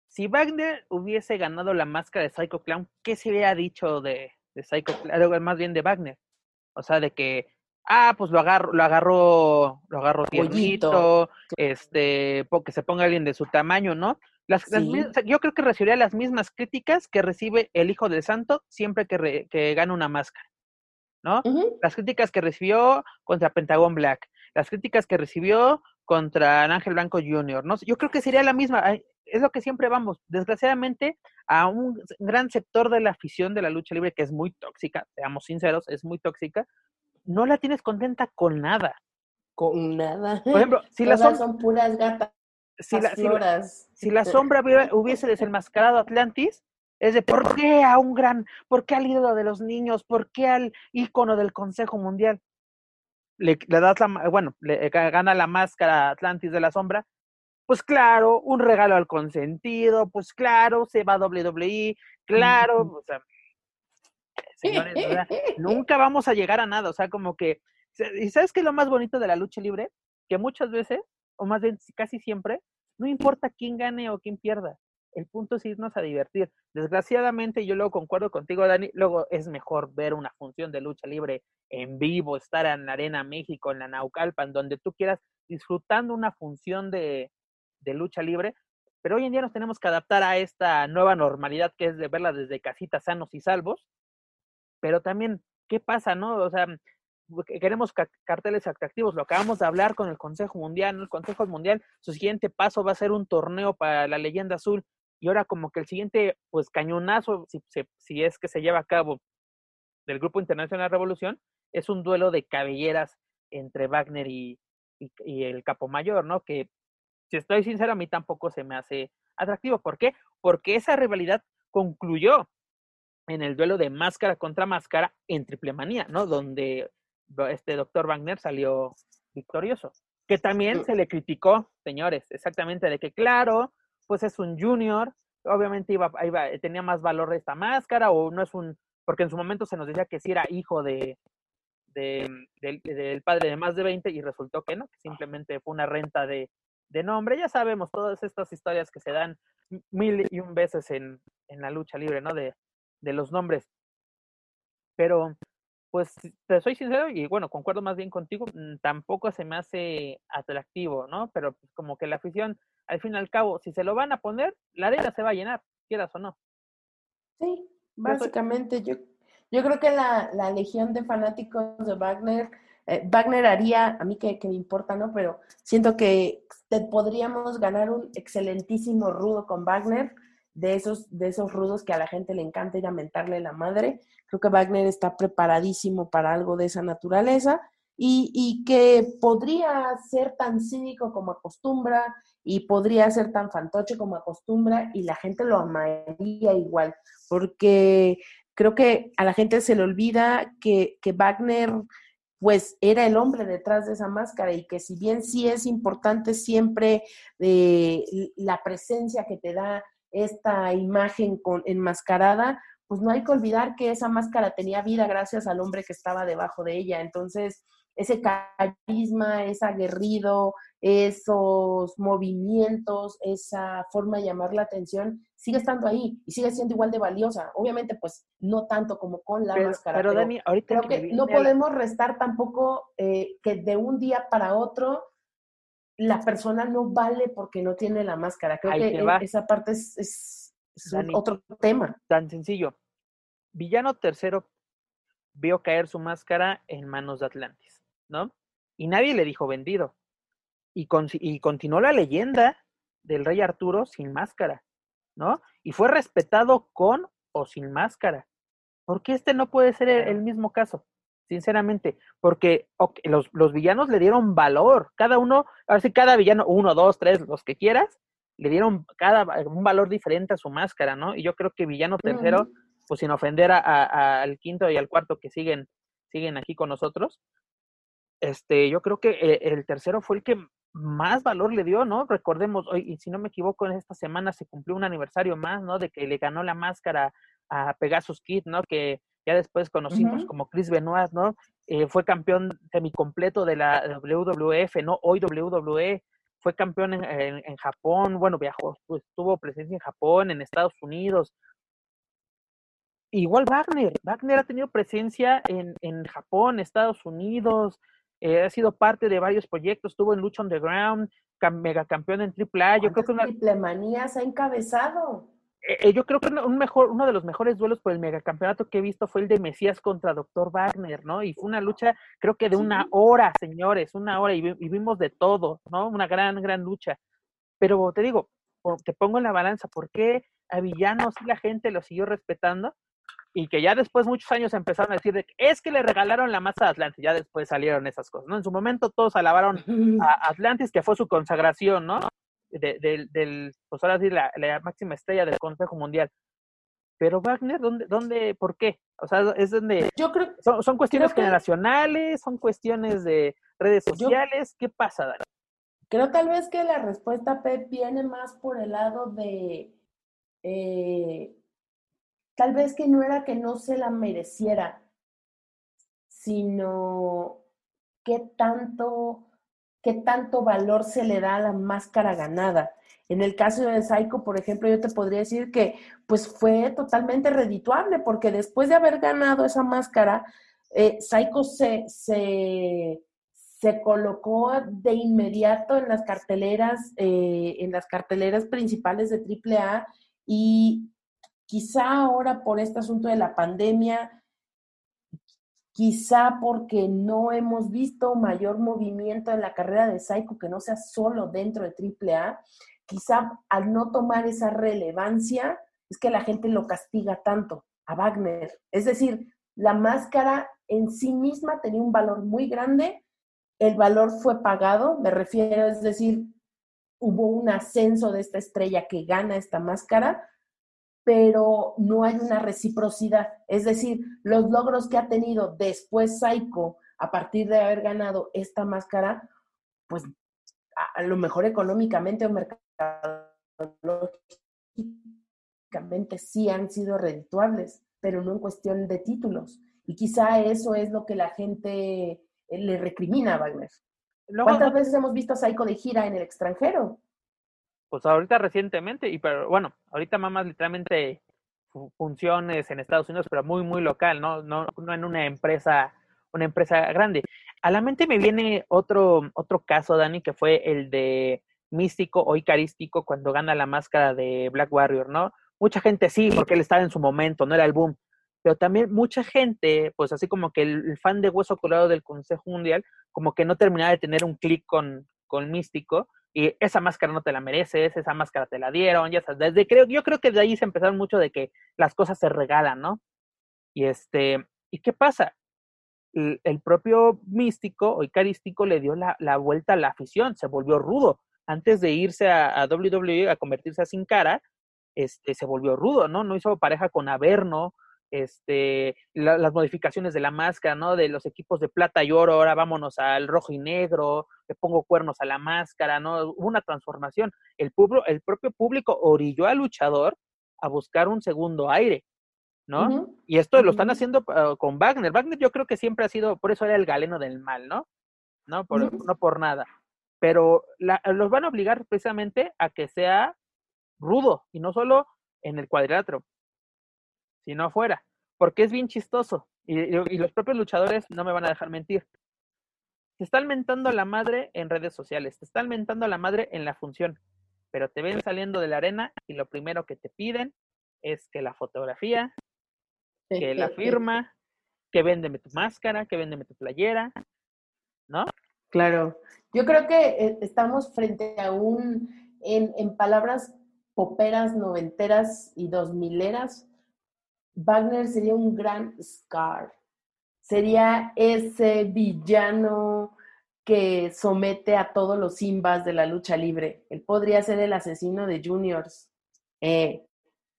Si Wagner hubiese ganado la máscara de Psycho Clown, ¿qué se hubiera dicho de, de Psycho Clown? Más bien de Wagner. O sea, de que ah, pues lo agarro, lo agarró, lo agarró tiernito, este, que se ponga alguien de su tamaño, ¿no? Las, sí. las, yo creo que recibiría las mismas críticas que recibe el Hijo del Santo siempre que, re, que gana una máscara, ¿no? Uh -huh. Las críticas que recibió contra Pentagon Black, las críticas que recibió contra Ángel Blanco Jr., ¿no? Yo creo que sería la misma, es lo que siempre vamos. Desgraciadamente, a un gran sector de la afición de la lucha libre que es muy tóxica, seamos sinceros, es muy tóxica, no la tienes contenta con nada. Con nada. Por ejemplo, si Todas la sombra, son puras gatas. si la, si la, si la sombra hubiese desenmascarado a Atlantis, es de ¿por qué a un gran, por qué al ídolo de los niños, por qué al ícono del Consejo Mundial? Le, le das la, bueno, le gana la máscara Atlantis de la sombra, pues claro, un regalo al consentido, pues claro, se va a WWE, claro, o sea, señores, ¿verdad? nunca vamos a llegar a nada, o sea, como que, ¿y sabes qué es lo más bonito de la lucha libre? Que muchas veces, o más bien casi siempre, no importa quién gane o quién pierda, el punto es irnos a divertir. Desgraciadamente, yo luego concuerdo contigo, Dani, luego es mejor ver una función de lucha libre en vivo, estar en la Arena México, en la Naucalpan, donde tú quieras, disfrutando una función de, de lucha libre, pero hoy en día nos tenemos que adaptar a esta nueva normalidad que es de verla desde casitas sanos y salvos, pero también, ¿qué pasa, no? O sea, queremos carteles atractivos, lo acabamos de hablar con el Consejo Mundial, ¿no? el Consejo Mundial, su siguiente paso va a ser un torneo para la leyenda azul, y ahora como que el siguiente, pues cañonazo, si, si, es que se lleva a cabo del Grupo Internacional Revolución, es un duelo de cabelleras entre Wagner y, y, y el Capo Mayor, ¿no? Que, si estoy sincero, a mí tampoco se me hace atractivo. ¿Por qué? Porque esa rivalidad concluyó en el duelo de máscara contra máscara en Triple Manía, ¿no? Donde este doctor Wagner salió victorioso. Que también se le criticó, señores, exactamente, de que claro, pues es un junior, obviamente iba, iba, tenía más valor esta máscara, o no es un, porque en su momento se nos decía que sí era hijo de, de, de, del padre de más de 20 y resultó que no, que simplemente fue una renta de, de nombre. Ya sabemos todas estas historias que se dan mil y un veces en, en la lucha libre, ¿no? De, de los nombres. Pero, pues, te soy sincero y bueno, concuerdo más bien contigo, mm, tampoco se me hace atractivo, ¿no? Pero pues, como que la afición, al fin y al cabo, si se lo van a poner, la arena se va a llenar, quieras o no. Sí, básicamente yo, yo creo que la, la legión de fanáticos de Wagner eh, Wagner haría, a mí que, me importa, ¿no? Pero siento que te podríamos ganar un excelentísimo rudo con Wagner, de esos, de esos rudos que a la gente le encanta ir a mentarle la madre. Creo que Wagner está preparadísimo para algo de esa naturaleza y, y que podría ser tan cínico como acostumbra y podría ser tan fantoche como acostumbra y la gente lo amaría igual, porque creo que a la gente se le olvida que, que Wagner pues era el hombre detrás de esa máscara y que si bien sí es importante siempre eh, la presencia que te da esta imagen con, enmascarada, pues no hay que olvidar que esa máscara tenía vida gracias al hombre que estaba debajo de ella. Entonces, ese carisma, ese aguerrido, esos movimientos, esa forma de llamar la atención, sigue estando ahí y sigue siendo igual de valiosa. Obviamente, pues no tanto como con la máscara. Pero, Dani, ahorita creo que, no podemos restar tampoco eh, que de un día para otro la persona no vale porque no tiene la máscara. Creo que e, esa parte es, otro tema. Tan sencillo. Villano tercero vio caer su máscara en manos de Atlantis, ¿no? Y nadie le dijo vendido y, continuó la leyenda del rey Arturo sin máscara, ¿no? Y fue respetado con o sin máscara. ¿Por qué este no puede ser el, mismo caso? Sinceramente, porque los, los, villanos le dieron valor, cada uno, así cada villano, uno, dos, tres, los que quieras, le dieron cada un valor diferente a su máscara, ¿no? Y yo creo que villano tercero, pues sin ofender al quinto y al cuarto que siguen, siguen aquí con nosotros, este, yo creo que eh, el tercero fue el que más valor le dio, ¿no? Recordemos, hoy, y si no me equivoco, en esta semana se cumplió un aniversario más, ¿no? De que le ganó la máscara a Pegasus Kid, ¿no? Que ya después conocimos como Chris Benoit, ¿no? Eh, fue campeón semicompleto de la WWF, ¿no? Hoy WWE, fue campeón en, en, Japón, bueno, viajó, pues, tuvo presencia en Japón, en Estados Unidos. Igual Wagner, Wagner ha tenido presencia en, en Japón, Estados Unidos, eh, ha sido parte de varios proyectos, estuvo en Lucha Underground, mega campeón en AAA. Yo creo que una... triple manías ha encabezado. Eh, eh, yo creo que un mejor, uno de los mejores duelos por el megacampeonato que he visto fue el de Mesías contra Dr. Wagner, ¿no? Y fue una lucha, creo que de una hora, señores, una hora, y, vimos de todo, ¿no? Una gran, gran lucha. Pero te digo, te pongo en la balanza, ¿por qué a Villanos la gente lo siguió respetando? y que ya después muchos años empezaron a decir de que es que le regalaron la masa de Atlantis, ya después salieron esas cosas, ¿no? En su momento todos alabaron a Atlantis, que fue su consagración, ¿no? Del, pues ahora sí, la, máxima estrella del Consejo Mundial. Pero Wagner, ¿dónde, dónde, por qué? O sea, es donde... Yo creo... Son, son cuestiones generacionales, son cuestiones de redes sociales, ¿qué pasa, Dani? Creo tal vez que la respuesta, Pep, viene más por el lado de... Eh, tal vez que no era que no se la mereciera, sino qué tanto, qué tanto valor se le da a la máscara ganada. En el caso de Saiko, por ejemplo, yo te podría decir que pues fue totalmente redituable, porque después de haber ganado esa máscara, eh, se, se, se, colocó de inmediato en las carteleras, eh, en las carteleras principales de AAA y Quizá ahora por este asunto de la pandemia, quizá porque no hemos visto mayor movimiento en la carrera de Saiko que no sea solo dentro de AAA, quizá al no tomar esa relevancia es que la gente lo castiga tanto a Wagner. Es decir, la máscara en sí misma tenía un valor muy grande, el valor fue pagado, me refiero, es decir, hubo un ascenso de esta estrella que gana esta máscara, pero no hay una reciprocidad. Es decir, los logros que ha tenido después Saiko a partir de haber ganado esta máscara, pues a lo mejor económicamente o mercadológicamente sí han sido redituables, pero no en cuestión de títulos. Y quizá eso es lo que la gente le recrimina a Wagner. ¿Cuántas veces hemos visto a Psycho de gira en el extranjero? Pues ahorita recientemente, y pero bueno, ahorita más literalmente funciones en Estados Unidos, pero muy, muy local, ¿no? No, no en una empresa, una empresa grande. A la mente me viene otro, otro caso, Dani, que fue el de místico o icarístico cuando gana la máscara de Black Warrior, ¿no? Mucha gente sí, porque él estaba en su momento, no era el boom. Pero también mucha gente, pues así como que el, fan de Hueso Colorado del Consejo Mundial, como que no terminaba de tener un clic con, con Místico, y esa máscara no te la mereces, esa máscara te la dieron, ya desde creo, yo creo que de ahí se empezaron mucho de que las cosas se regalan, ¿no? Y este, ¿y qué pasa? El, propio místico o icarístico le dio la, la, vuelta a la afición, se volvió rudo antes de irse a, WWE a convertirse a Sin Cara, este, se volvió rudo, ¿no? No hizo pareja con Averno, este, las modificaciones de la máscara, ¿no? De los equipos de plata y oro, ahora vámonos al rojo y negro, le pongo cuernos a la máscara, ¿no? Hubo una transformación. El, el propio público orilló al luchador a buscar un segundo aire, ¿no? Y esto lo están haciendo ah, con Wagner. Wagner yo creo que siempre ha sido, por eso era el galeno del mal, ¿no? No por, no por nada pero los van a obligar precisamente a que sea rudo y no solo en el cuadrilátero, sino afuera, porque es bien chistoso y, y, los propios luchadores no me van a dejar mentir. Te están mentando a la madre en redes sociales, te están mentando a la madre en la función, pero te ven saliendo de la arena y lo primero que te piden es que la fotografía, que la firma, que véndeme tu máscara, que véndeme tu playera, ¿no? Claro, yo creo que eh, estamos frente a un, en, palabras poperas, noventeras y dos mileras, Wagner sería un gran Scar. Sería ese villano que somete a todos los simbas de la lucha libre. Él podría ser el asesino de juniors. Eh,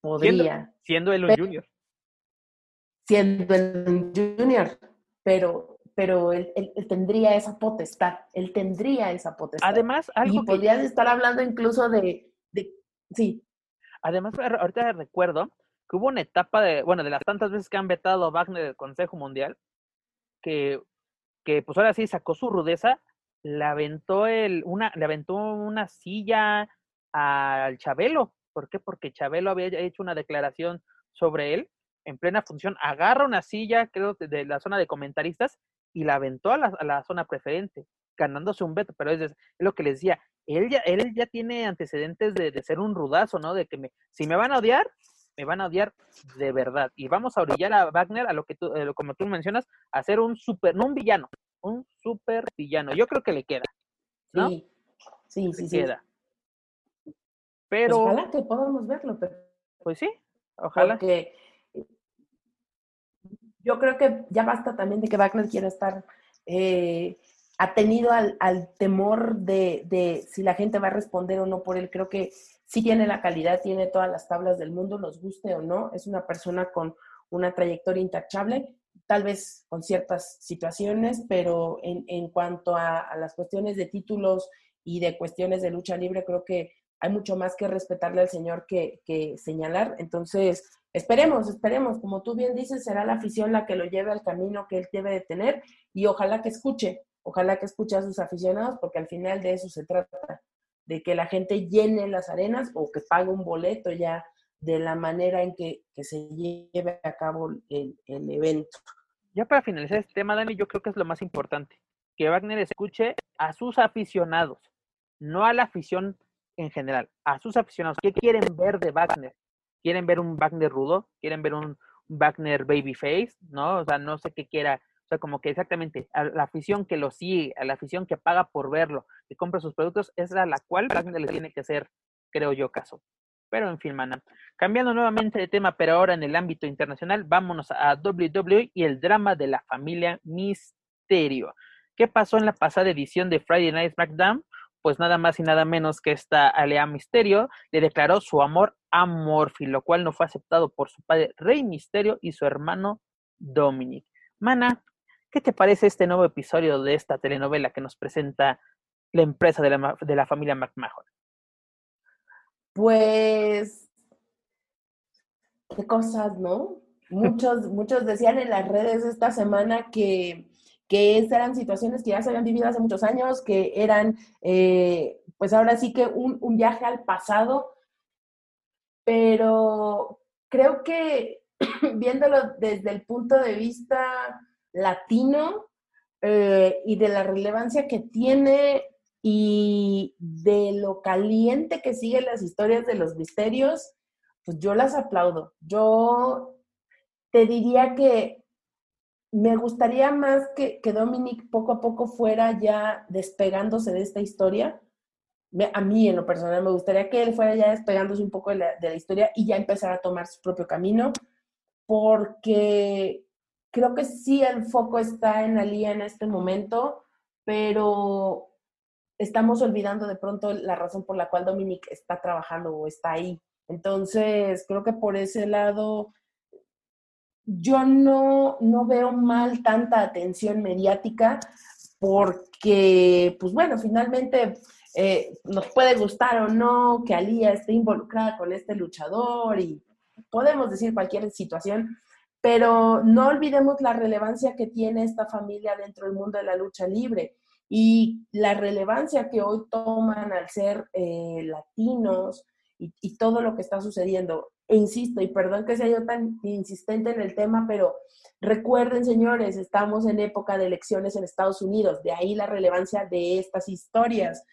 podría. Siendo, él un junior. Siendo él un junior. Pero pero él, tendría esa potestad, él tendría esa potestad. Además, algo y podrías estar hablando incluso de, de, sí. Además, ahorita recuerdo que hubo una etapa de, bueno, de las tantas veces que han vetado a Wagner del Consejo Mundial, que, que pues ahora sí sacó su rudeza, le aventó, el, una, le aventó una silla al Chabelo. ¿Por qué? Porque Chabelo había hecho una declaración sobre él en plena función, agarra una silla, creo, de la zona de comentaristas y la aventó a la, zona preferente, ganándose un veto, pero es, lo que les decía, él ya, él ya tiene antecedentes de, ser un rudazo, ¿no? De que me, si me van a odiar, me van a odiar de verdad. Y vamos a orillar a Wagner a lo que tú, eh, como tú mencionas, a ser un super, no un villano, un super villano. Yo creo que le queda. ¿no? Sí, sí, sí. queda. Pues pero. ojalá que podamos verlo, pero. Pues sí, ojalá. Porque yo creo que ya basta también de que Wagner quiera estar eh, atenido al, temor de, si la gente va a responder o no por él. Creo que sí tiene la calidad, tiene todas las tablas del mundo, nos guste o no. Es una persona con una trayectoria intachable, tal vez con ciertas situaciones, pero en, cuanto a, las cuestiones de títulos y de cuestiones de lucha libre, creo que hay mucho más que respetarle al señor que, que señalar. Entonces, Esperemos, esperemos, como tú bien dices, será la afición la que lo lleve al camino que él debe de tener y ojalá que escuche, ojalá que escuche a sus aficionados porque al final de eso se trata, de que la gente llene las arenas o que pague un boleto ya de la manera en que, se lleve a cabo el, el evento. Ya para finalizar este tema, Dani, yo creo que es lo más importante, que Wagner escuche a sus aficionados, no a la afición en general, a sus aficionados. ¿Qué quieren ver de Wagner? quieren ver un Wagner rudo, quieren ver un Wagner babyface, ¿no? O sea, no sé qué quiera, o sea, como que exactamente a la afición que lo sigue, a la afición que paga por verlo, que compra sus productos, es a la cual le tiene que ser, creo yo, caso. Pero en fin, mana. Cambiando nuevamente de tema, pero ahora en el ámbito internacional, vámonos a WWE y el drama de la familia Misterio. ¿Qué pasó en la pasada edición de Friday Night SmackDown? pues nada más y nada menos que esta Alea Misterio le declaró su amor a Morphy, lo cual no fue aceptado por su padre Rey Misterio y su hermano Dominic. Mana, ¿qué te parece este nuevo episodio de esta telenovela que nos presenta la empresa de la, de la familia McMahon? Pues, qué cosas, ¿no? Muchos, muchos decían en las redes esta semana que que eran situaciones que ya se habían vivido hace muchos años, que eran, eh, pues ahora sí que un, un viaje al pasado, pero creo que viéndolo desde el punto de vista latino eh, y de la relevancia que tiene y de lo caliente que siguen las historias de los misterios, pues yo las aplaudo. Yo te diría que me gustaría más que, que Dominic poco a poco fuera ya despegándose de esta historia. A mí, en lo personal, me gustaría que él fuera ya despegándose un poco de la, de la historia y ya empezara a tomar su propio camino, porque creo que sí el foco está en Alía en este momento, pero estamos olvidando de pronto la razón por la cual Dominic está trabajando o está ahí. Entonces, creo que por ese lado yo no, no veo mal tanta atención mediática porque, pues bueno, finalmente eh, nos puede gustar o no que Alía esté involucrada con este luchador y podemos decir cualquier situación, pero no olvidemos la relevancia que tiene esta familia dentro del mundo de la lucha libre y la relevancia que hoy toman al ser eh, latinos y, y, todo lo que está sucediendo. E insisto, y perdón que sea yo tan insistente en el tema, pero recuerden, señores, estamos en época de elecciones en Estados Unidos, de ahí la relevancia de estas historias.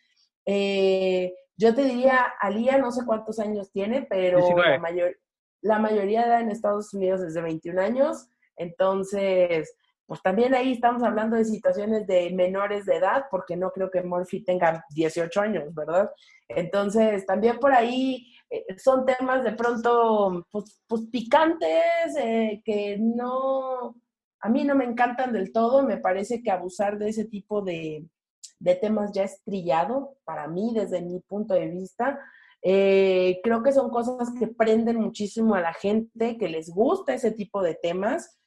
Eh, yo te diría, Alía no sé cuántos años tiene, pero la, mayor, la mayoría da en Estados Unidos desde 21 años, entonces, pues también ahí estamos hablando de situaciones de menores de edad, porque no creo que Murphy tenga 18 años, ¿verdad? Entonces, también por ahí eh, son temas de pronto, pues, pues picantes, eh, que no, a mí no me encantan del todo, me parece que abusar de ese tipo de, de temas ya es trillado, para mí, desde mi punto de vista. Eh, creo que son cosas que prenden muchísimo a la gente, que les gusta ese tipo de temas,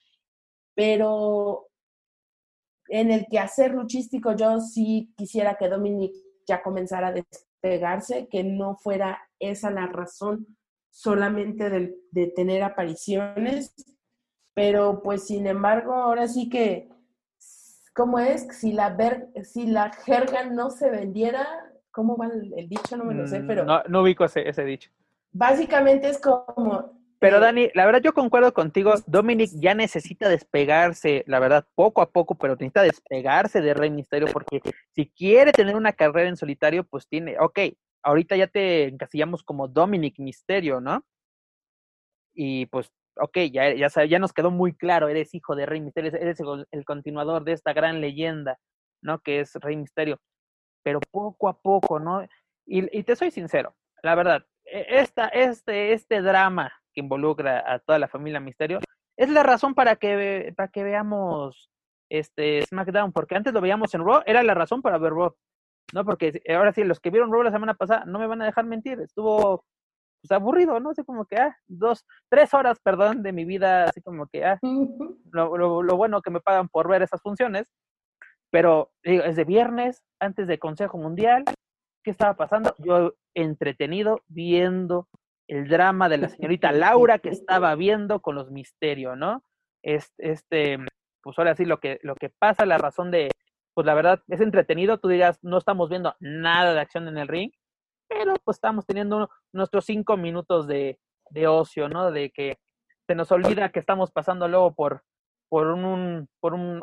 pero en el quehacer luchístico yo sí quisiera que Dominic ya comenzara a despegarse, que no fuera esa la razón solamente de, de tener apariciones, pero pues sin embargo ahora sí que, ¿cómo es? Si la, ver, si la jerga no se vendiera, ¿Cómo va el, dicho? No me lo sé, pero... No, no ubico ese, ese dicho. Básicamente es como... Pero Dani, la verdad yo concuerdo contigo, Dominic ya necesita despegarse, la verdad, poco a poco, pero necesita despegarse de Rey Misterio porque si quiere tener una carrera en solitario, pues tiene, ok, ahorita ya te encasillamos como Dominic Misterio, ¿no? Y pues, ok, ya, ya, ya nos quedó muy claro, eres hijo de Rey Misterio, eres el, el continuador de esta gran leyenda, ¿no? Que es Rey Misterio pero poco a poco, ¿no? Y, te soy sincero, la verdad, e, esta, este, este drama que involucra a toda la familia Misterio es la razón para que, para que veamos este SmackDown, porque antes lo veíamos en Raw, era la razón para ver Raw, ¿no? Porque ahora sí, los que vieron Raw la semana pasada no me van a dejar mentir, estuvo pues, aburrido, ¿no? Así como que, ah, dos, tres horas, perdón, de mi vida, así como que, ah, lo, lo, lo bueno que me pagan por ver esas funciones, pero digo, es de viernes, antes de Consejo Mundial. ¿Qué estaba pasando? Yo entretenido viendo el drama de la señorita Laura que estaba viendo con los misterios, ¿no? Este, este, pues ahora sí, lo que, lo que pasa, la razón de, pues la verdad, es entretenido, tú dirás, no estamos viendo nada de acción en el ring, pero pues estamos teniendo nuestros cinco minutos de, de ocio, ¿no? De que se nos olvida que estamos pasando luego por, por un, por un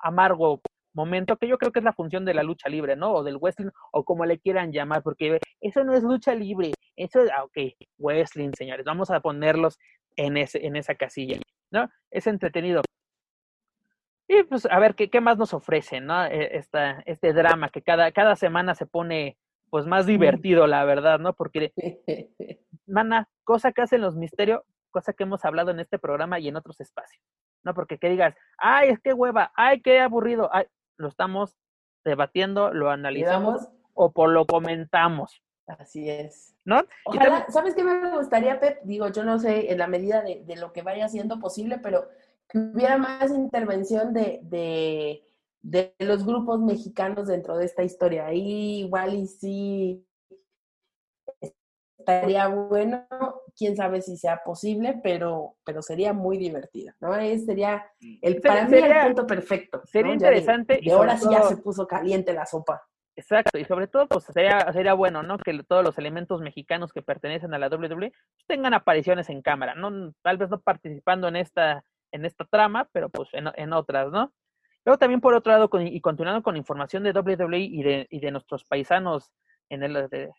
amargo momento, que yo creo que es la función de la lucha libre, ¿no? O del wrestling, o como le quieran llamar, porque eso no es lucha libre, eso es, ah, ok, wrestling, señores, vamos a ponerlos en, ese, en esa casilla, ¿no? Es entretenido. Y pues a ver qué, qué más nos ofrecen, ¿no? E, esta, este drama que cada, cada semana se pone pues más divertido, la verdad, ¿no? Porque, mana, cosa que hacen los misterios, cosa que hemos hablado en este programa y en otros espacios, ¿no? Porque que digas, ay, es que hueva, ay, qué aburrido, ay, lo estamos debatiendo, lo analizamos o por lo comentamos. Así es. ¿No? Ojalá, ¿sabes qué me gustaría, Pep? Digo, yo no sé, en la medida de, lo que vaya siendo posible, pero que hubiera más intervención de, de, de, los grupos mexicanos dentro de esta historia. Ahí igual y sí estaría bueno, quién sabe si sea posible, pero, pero sería muy divertido, ¿no? Ese sería el, para mí el punto perfecto. Sería interesante. y ahora sí ya se puso caliente la sopa. Exacto, y sobre todo, pues sería, sería bueno, ¿no? Que todos los elementos mexicanos que pertenecen a la WWE tengan apariciones en cámara, ¿no? Tal vez no participando en esta, en esta trama, pero pues en, en otras, ¿no? Luego también por otro lado, y continuando con información de WWE y de, y de nuestros paisanos en el,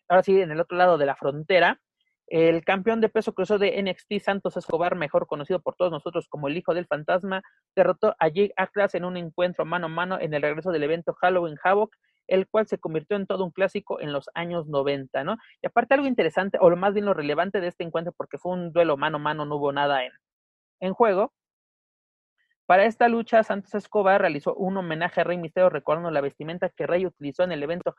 ahora sí, en el otro lado de la frontera, el campeón de peso cruzado de NXT, Santos Escobar, mejor conocido por todos nosotros como el Hijo del Fantasma, derrotó a Jake Atlas en un encuentro mano a mano en el regreso del evento Halloween Havoc, el cual se convirtió en todo un clásico en los años 90, ¿no? Y aparte algo interesante, o lo más bien lo relevante de este encuentro, porque fue un duelo mano a mano, no hubo nada en, en juego. Para esta lucha, Santos Escobar realizó un homenaje a Rey Misterio recordando la vestimenta que Rey utilizó en el evento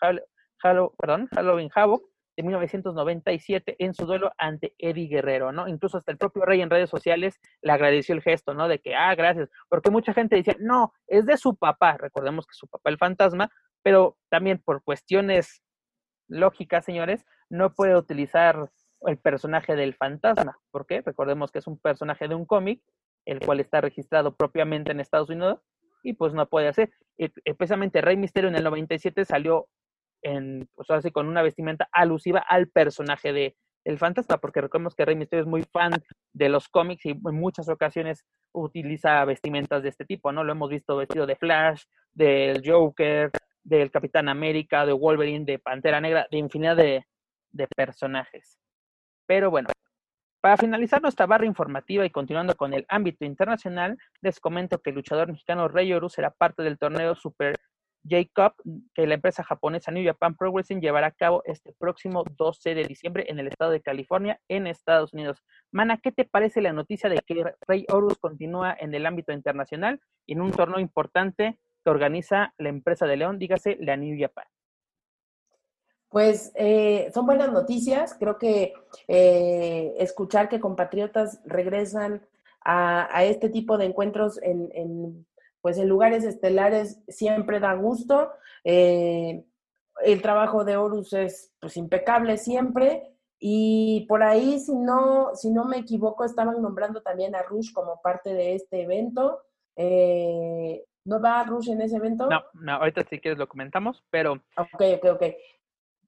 Halloween Havoc de 1997 en su duelo ante Eddie Guerrero, ¿no? Incluso hasta el propio Rey en redes sociales le agradeció el gesto, ¿no? De que, ah, gracias, porque mucha gente decía, no, es de su papá, recordemos que su papá el fantasma, pero también por cuestiones lógicas, señores, no puede utilizar el personaje del fantasma, ¿por qué? Recordemos que es un personaje de un cómic, el cual está registrado propiamente en Estados Unidos, y pues no puede hacer. Especialmente Rey Misterio en el 97 salió en, pues así con una vestimenta alusiva al personaje de el fantasma, porque recordemos que Rey Mysterio es muy fan de los cómics y en muchas ocasiones utiliza vestimentas de este tipo, ¿no? Lo hemos visto vestido de Flash, del Joker, del Capitán América, de Wolverine, de Pantera Negra, de infinidad de, de personajes. Pero bueno, para finalizar nuestra barra informativa y continuando con el ámbito internacional, les comento que el luchador mexicano Rey Oru será parte del torneo Super Jacob, que la empresa japonesa New Japan Pro Wrestling llevará a cabo este próximo 12 de diciembre en el estado de California, en Estados Unidos. Mana, ¿qué te parece la noticia de que Rey Horus continúa en el ámbito internacional en un torneo importante que organiza la empresa de León, dígase la New Japan? Pues eh, son buenas noticias. Creo que eh, escuchar que compatriotas regresan a, este tipo de encuentros en pues en lugares estelares siempre da gusto. Eh, el trabajo de Horus es pues impecable siempre. Y por ahí, si no, si no me equivoco, estaban nombrando también a Rush como parte de este evento. Eh, ¿No va Rush en ese evento? No, no, ahorita si quieres lo comentamos, pero... Ok, ok, ok.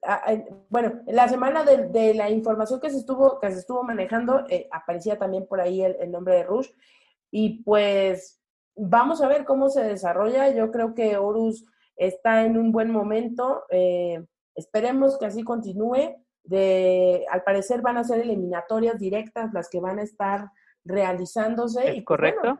Ah, bueno, la semana de, la información que se estuvo, que se estuvo manejando, eh, aparecía también por ahí el, el, nombre de Rush. Y pues vamos a ver cómo se desarrolla. Yo creo que Horus está en un buen momento. Eh, esperemos que así continúe. De, al parecer van a ser eliminatorias directas las que van a estar realizándose. y pues, correcto.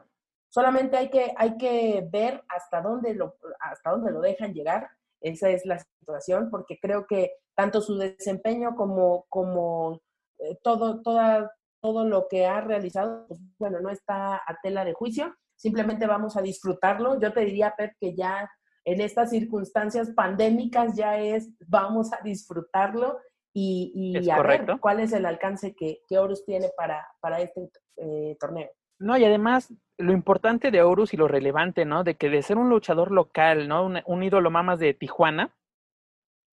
solamente hay que, hay que ver hasta dónde, lo, hasta dónde lo dejan llegar. Esa es la situación, porque creo que tanto su desempeño como, como eh, todo, toda, todo lo que ha realizado, pues, bueno, no está a tela de juicio simplemente vamos a disfrutarlo. Yo te diría, Pep, que ya en estas circunstancias pandémicas ya es, vamos a disfrutarlo y, a ver cuál es el alcance que, que Horus tiene para, para este eh, torneo. No, y además lo importante de Horus y lo relevante, ¿no? De que de ser un luchador local, ¿no? Un, un ídolo más de Tijuana,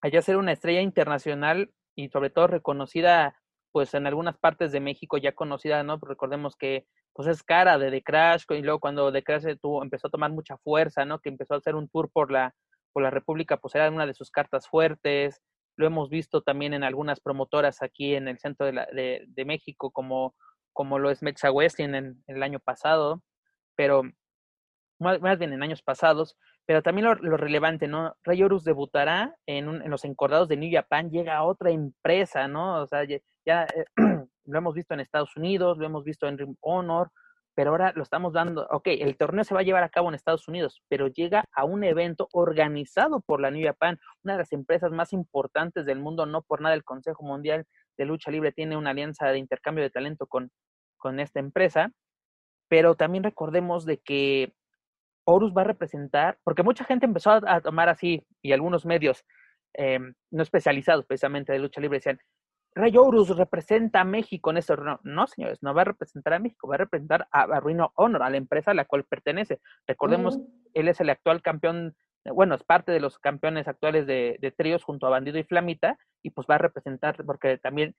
allá ser una estrella internacional y sobre todo reconocida pues en algunas partes de México ya conocida, ¿no? Recordemos que pues es cara de The Crash y luego cuando The Crash tuvo, empezó a tomar mucha fuerza, ¿no? Que empezó a hacer un tour por la, por la República, pues era una de sus cartas fuertes. Lo hemos visto también en algunas promotoras aquí en el centro de, la, de, de México, como, como lo es Mexa West en, en, el año pasado, pero más, bien en años pasados, pero también lo, lo relevante, ¿no? Rey Horus debutará en, un, en los encordados de New Japan, llega otra empresa, ¿no? O sea, ya, ya eh, lo hemos visto en Estados Unidos, lo hemos visto en Ring Honor, pero ahora lo estamos dando, ok, el torneo se va a llevar a cabo en Estados Unidos, pero llega a un evento organizado por la New Japan, una de las empresas más importantes del mundo, no por nada el Consejo Mundial de Lucha Libre tiene una alianza de intercambio de talento con, con esta empresa, pero también recordemos de que Horus va a representar, porque mucha gente empezó a, tomar así, y algunos medios em, no especializados precisamente de lucha libre decían, Horus representa a México en este no, no, señores, no va a representar a México, va a representar a, a Rhino Honor, a la empresa a la cual pertenece. Recordemos, él es el actual campeón, bueno, es parte de los campeones actuales de, de tríos junto a Bandido y Flamita, y pues va a representar, porque también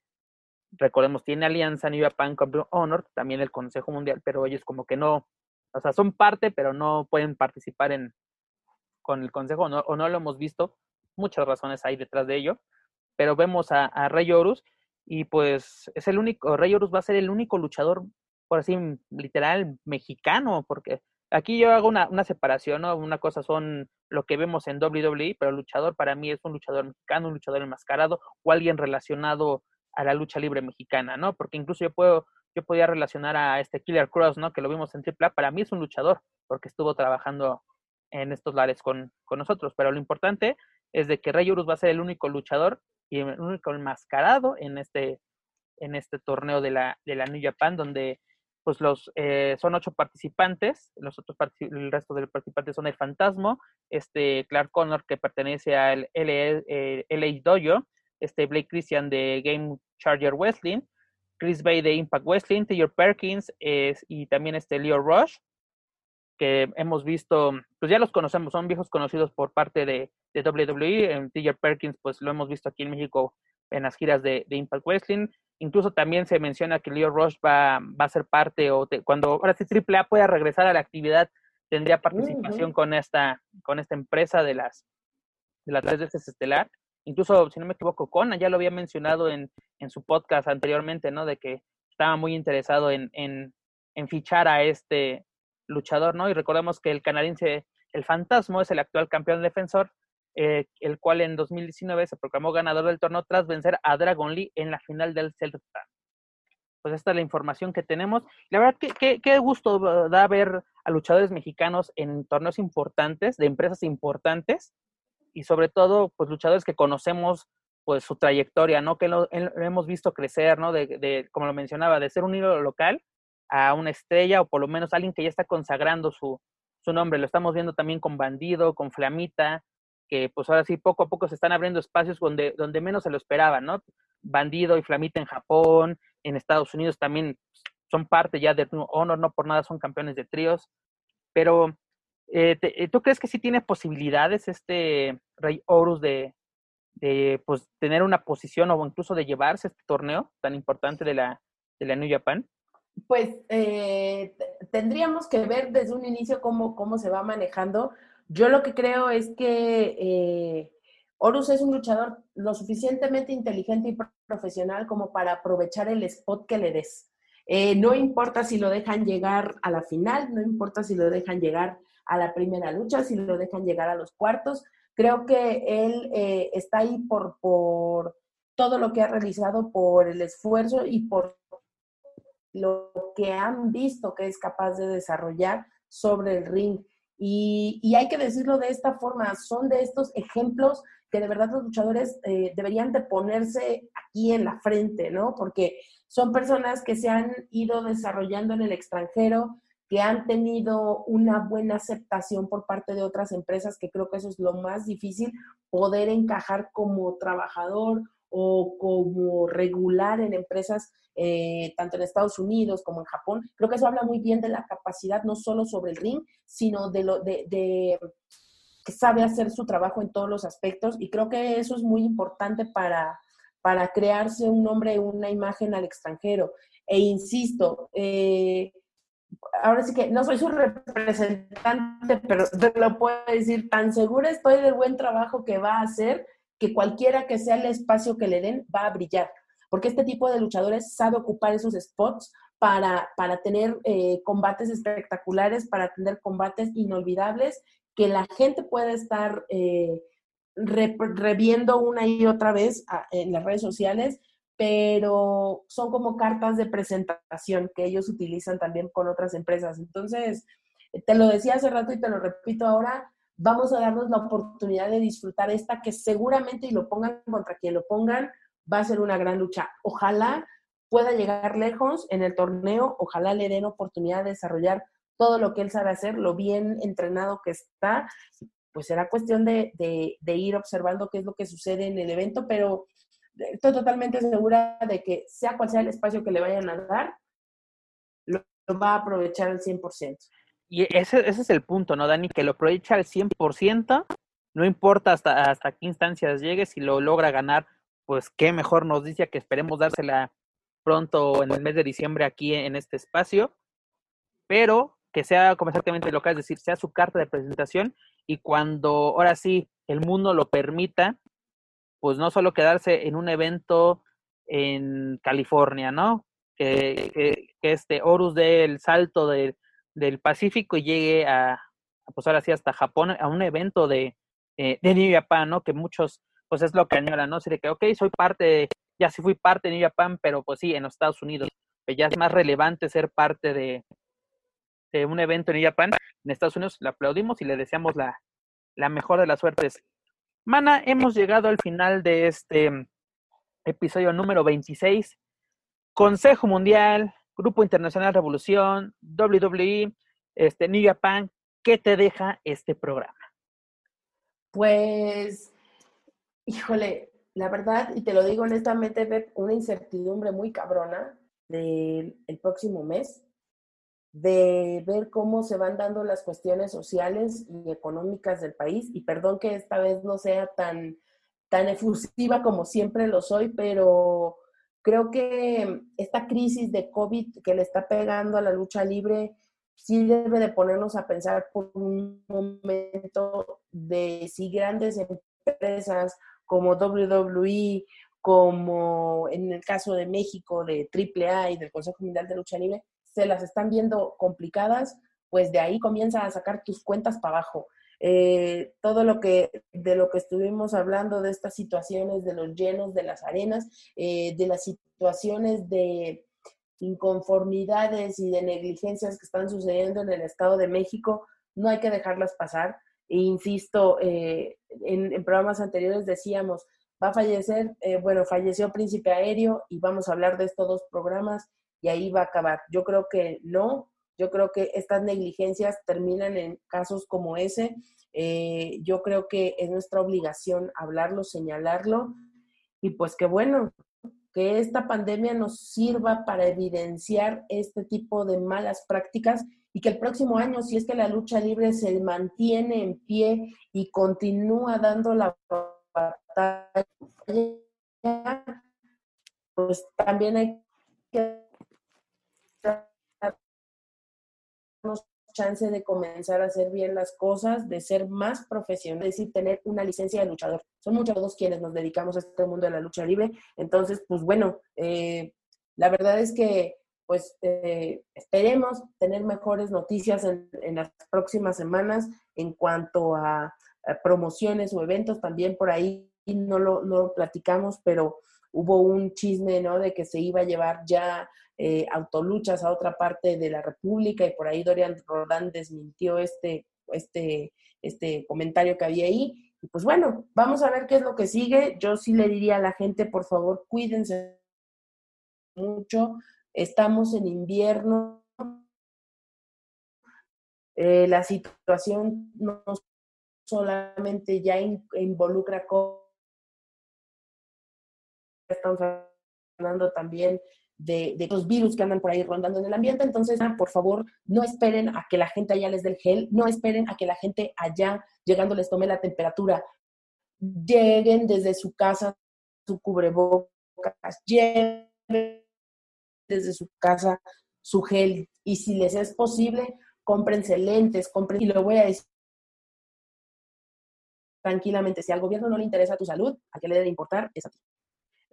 recordemos, tiene alianza New Japan con Honor, también el Consejo Mundial, pero ellos como que no, o sea, son parte, pero no pueden participar en con el Consejo o no, lo hemos visto. Muchas razones hay detrás de ello, pero vemos a, Rey Horus y pues es el único, Rey Horus va a ser el único luchador, por así literal, mexicano, porque aquí yo hago una, una separación, ¿no? Una cosa son lo que vemos en WWE, pero luchador para mí es un luchador mexicano, un luchador enmascarado o alguien relacionado a la lucha libre mexicana, ¿no? Porque incluso yo puedo, yo podía relacionar a este Killer Cross, ¿no? Que lo vimos en AAA, para mí es un luchador, porque estuvo trabajando en estos lares con, con nosotros, pero lo importante es de que Rey Urus va a ser el único luchador y el único enmascarado en este, en este torneo de la, de la New Japan, donde pues los eh, son ocho participantes, los otros el resto de los participantes son el Fantasma, este Clark Connor que pertenece al LA, eh, LA Dojo, este Blake Christian de Game Charger Wrestling, Chris Bay de Impact Wrestling, Taylor Perkins y también este Leo Rush, que hemos visto, pues ya los conocemos, son viejos conocidos por parte de, de WWE. En Perkins, pues lo hemos visto aquí en México en las giras de, Impact Wrestling. Incluso también se menciona que Leo Rush va, va a ser parte, o cuando ahora sí AAA pueda regresar a la actividad, tendría participación con, esta, con esta empresa de las, de las tres veces estelar incluso, si no me equivoco, Conan ya lo había mencionado en, en su podcast anteriormente, ¿no? De que estaba muy interesado en, en, en, fichar a este luchador, ¿no? Y recordemos que el canadiense, el Fantasma, es el actual campeón defensor, eh, el cual en 2019 se proclamó ganador del torneo tras vencer a Dragon Lee en la final del Celtic Pues esta es la información que tenemos. La verdad, que qué gusto da ver a luchadores mexicanos en torneos importantes, de empresas importantes, y sobre todo, pues luchadores que conocemos pues su trayectoria, ¿no? Que lo, hemos visto crecer, ¿no? De, de, como lo mencionaba, de ser un ídolo local a una estrella o por lo menos alguien que ya está consagrando su, su nombre. Lo estamos viendo también con Bandido, con Flamita, que pues ahora sí poco a poco se están abriendo espacios donde, donde menos se lo esperaban, ¿no? Bandido y Flamita en Japón, en Estados Unidos también son parte ya de Honor, no por nada son campeones de tríos, pero eh, eh, ¿Tú crees que sí tiene posibilidades este Rey Horus de, de pues, tener una posición o incluso de llevarse este torneo tan importante de la, de la New Japan? Pues eh, tendríamos que ver desde un inicio cómo, cómo se va manejando. Yo lo que creo es que Horus es un luchador lo suficientemente inteligente y profesional como para aprovechar el spot que le des. no importa si lo dejan llegar a la final, no importa si lo dejan llegar a la primera lucha, si lo dejan llegar a los cuartos. Creo que él eh, está ahí por, por todo lo que ha realizado, por el esfuerzo y por lo que han visto que es capaz de desarrollar sobre el ring. Y, y, hay que decirlo de esta forma, son de estos ejemplos que de verdad los luchadores eh, deberían de ponerse aquí en la frente, ¿no? Porque son personas que se han ido desarrollando en el extranjero, que han tenido una buena aceptación por parte de otras empresas, que creo que eso es lo más difícil, poder encajar como trabajador o como regular en empresas, eh, tanto en Estados Unidos como en Japón. Creo que eso habla muy bien de la capacidad, no solo sobre el ring, sino de lo de, que sabe hacer su trabajo en todos los aspectos. Y creo que eso es muy importante para, para crearse un nombre, una imagen al extranjero. E insisto, eh, ahora sí que no soy su representante, pero te lo puedo decir, tan segura estoy del buen trabajo que va a hacer que cualquiera que sea el espacio que le den va a brillar. Porque este tipo de luchadores sabe ocupar esos spots para, para tener eh, combates espectaculares, para tener combates inolvidables, que la gente puede estar eh, reviendo una y otra vez en las redes sociales pero son como cartas de presentación que ellos utilizan también con otras empresas. Entonces, te lo decía hace rato y te lo repito ahora, vamos a darnos la oportunidad de disfrutar esta que seguramente y lo pongan contra quien lo pongan, va a ser una gran lucha. Ojalá pueda llegar lejos en el torneo, ojalá le den oportunidad de desarrollar todo lo que él sabe hacer, lo bien entrenado que está, pues será cuestión de, ir observando qué es lo que sucede en el evento, pero estoy totalmente segura de que sea cual sea el espacio que le vayan a dar, lo, va a aprovechar al 100%. Y ese, ese es el punto, ¿no, Dani? Que lo aprovecha al 100%, no importa hasta, hasta qué instancias llegue, si lo logra ganar, pues qué mejor nos dice que esperemos dársela pronto en el mes de diciembre aquí en este espacio, pero que sea como exactamente lo que es decir, sea su carta de presentación y cuando ahora sí el mundo lo permita, pues no solo quedarse en un evento en California, ¿no? Que, que, este Horus dé el salto del Pacífico y llegue a, pues ahora sí hasta Japón, a un evento de, eh, de New Japan, ¿no? Que muchos, pues es lo que añoran, ¿no? Así de que, ok, soy parte, ya sí fui parte de New Japan, pero pues sí, en los Estados Unidos, pues ya es más relevante ser parte de, de un evento en New Japan. En Estados Unidos le aplaudimos y le deseamos la, la mejor de las suertes. Mana, hemos llegado al final de este episodio número 26. Consejo Mundial, Grupo Internacional Revolución, WWE, este, New Japan, ¿qué te deja este programa? Pues, híjole, la verdad, y te lo digo honestamente, una incertidumbre muy cabrona del próximo mes, de ver cómo se van dando las cuestiones sociales y económicas del país. Y perdón que esta vez no sea tan, tan efusiva como siempre lo soy, pero creo que esta crisis de COVID que le está pegando a la lucha libre sí debe de ponernos a pensar por un momento de si grandes empresas como WWE, como en el caso de México de AAA y del Consejo Mundial de Lucha Libre, se las están viendo complicadas, pues de ahí comienza a sacar tus cuentas para abajo. Eh, todo lo que de lo que estuvimos hablando de estas situaciones de los llenos de las arenas, eh, de las situaciones de inconformidades y de negligencias que están sucediendo en el Estado de México, no hay que dejarlas pasar. E insisto, eh, en, programas anteriores decíamos, va a fallecer, eh, bueno, falleció Príncipe Aéreo y vamos a hablar de estos dos programas y ahí va a acabar. Yo creo que no, yo creo que estas negligencias terminan en casos como ese. Eh, yo creo que es nuestra obligación hablarlo, señalarlo y pues que bueno, que esta pandemia nos sirva para evidenciar este tipo de malas prácticas y que el próximo año, si es que la lucha libre se mantiene en pie y continúa dando la batalla, pues también hay que chance de comenzar a hacer bien las cosas, de ser más profesional, es decir, tener una licencia de luchador. Son muchos quienes nos dedicamos a este mundo de la lucha libre. Entonces, pues bueno, eh, la verdad es que pues eh, esperemos tener mejores noticias en, las próximas semanas en cuanto a, promociones o eventos. También por ahí no lo, no lo platicamos, pero hubo un chisme, ¿no? De que se iba a llevar ya eh, autoluchas a otra parte de la República y por ahí Dorian Rodán desmintió este, este, este comentario que había ahí. Y pues bueno, vamos a ver qué es lo que sigue. Yo sí le diría a la gente, por favor, cuídense mucho. Estamos en invierno. Eh, la situación no solamente ya involucra estamos hablando también de, de, los virus que andan por ahí rondando en el ambiente. Entonces, ah, por favor, no esperen a que la gente allá les dé el gel, no esperen a que la gente allá, llegando, les tome la temperatura. Lleguen desde su casa su cubrebocas, lleguen desde su casa su gel y si les es posible, cómprense lentes, compren, y lo voy a decir tranquilamente, si al gobierno no le interesa tu salud, a qué le debe importar es a ti.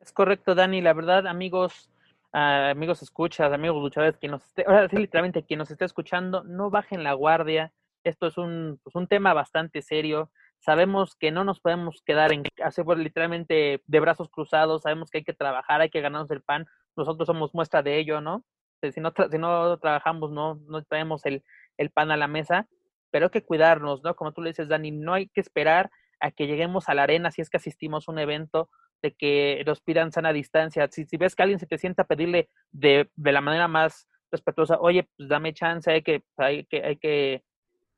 Es correcto, Dani, la verdad, amigos, amigos escuchas, amigos luchadores, que nos esté, ahora sí, literalmente, quien nos esté escuchando, no bajen la guardia. Esto es un, pues, un tema bastante serio. Sabemos que no nos podemos quedar en hacer pues, literalmente de brazos cruzados. Sabemos que hay que trabajar, hay que ganarnos el pan. Nosotros somos muestra de ello, ¿no? Si no, si no trabajamos, no, no traemos el, el pan a la mesa. Pero hay que cuidarnos, ¿no? Como tú le dices, Dani, no hay que esperar a que lleguemos a la arena si es que asistimos a un evento de que los pidan sana distancia. Si, si ves que alguien se te sienta a pedirle de, de la manera más respetuosa, oye, pues dame chance, hay que, hay que, hay que,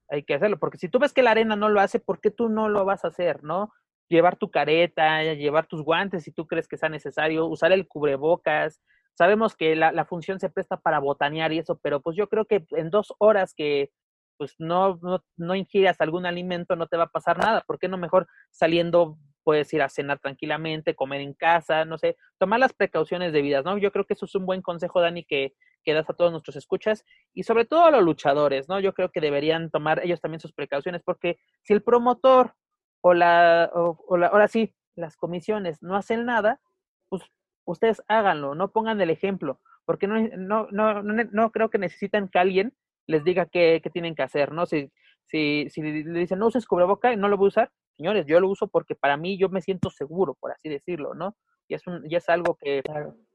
hay que hacerlo. Porque si tú ves que la arena no lo hace, ¿por qué tú no lo vas a hacer, no? Llevar tu careta, llevar tus guantes si tú crees que sea necesario, usar el cubrebocas. Sabemos que la, la función se presta para botanear y eso, pero pues yo creo que en dos horas que pues no, no, no ingieras algún alimento no te va a pasar nada. ¿Por qué no mejor saliendo puedes ir a cenar tranquilamente, comer en casa, no sé, tomar las precauciones debidas, ¿no? Yo creo que eso es un buen consejo, Dani, que, que das a todos nuestros escuchas y sobre todo a los luchadores, ¿no? Yo creo que deberían tomar ellos también sus precauciones porque si el promotor o la, o, la ahora sí, las comisiones no hacen nada, pues ustedes háganlo, no pongan el ejemplo, porque no, no, no, no, creo que necesitan que alguien les diga qué, qué tienen que hacer, ¿no? Si, si, si le dicen no uses cubreboca y no lo voy a usar, señores, yo lo uso porque para mí yo me siento seguro, por así decirlo, ¿no? Y es, un, y es algo que,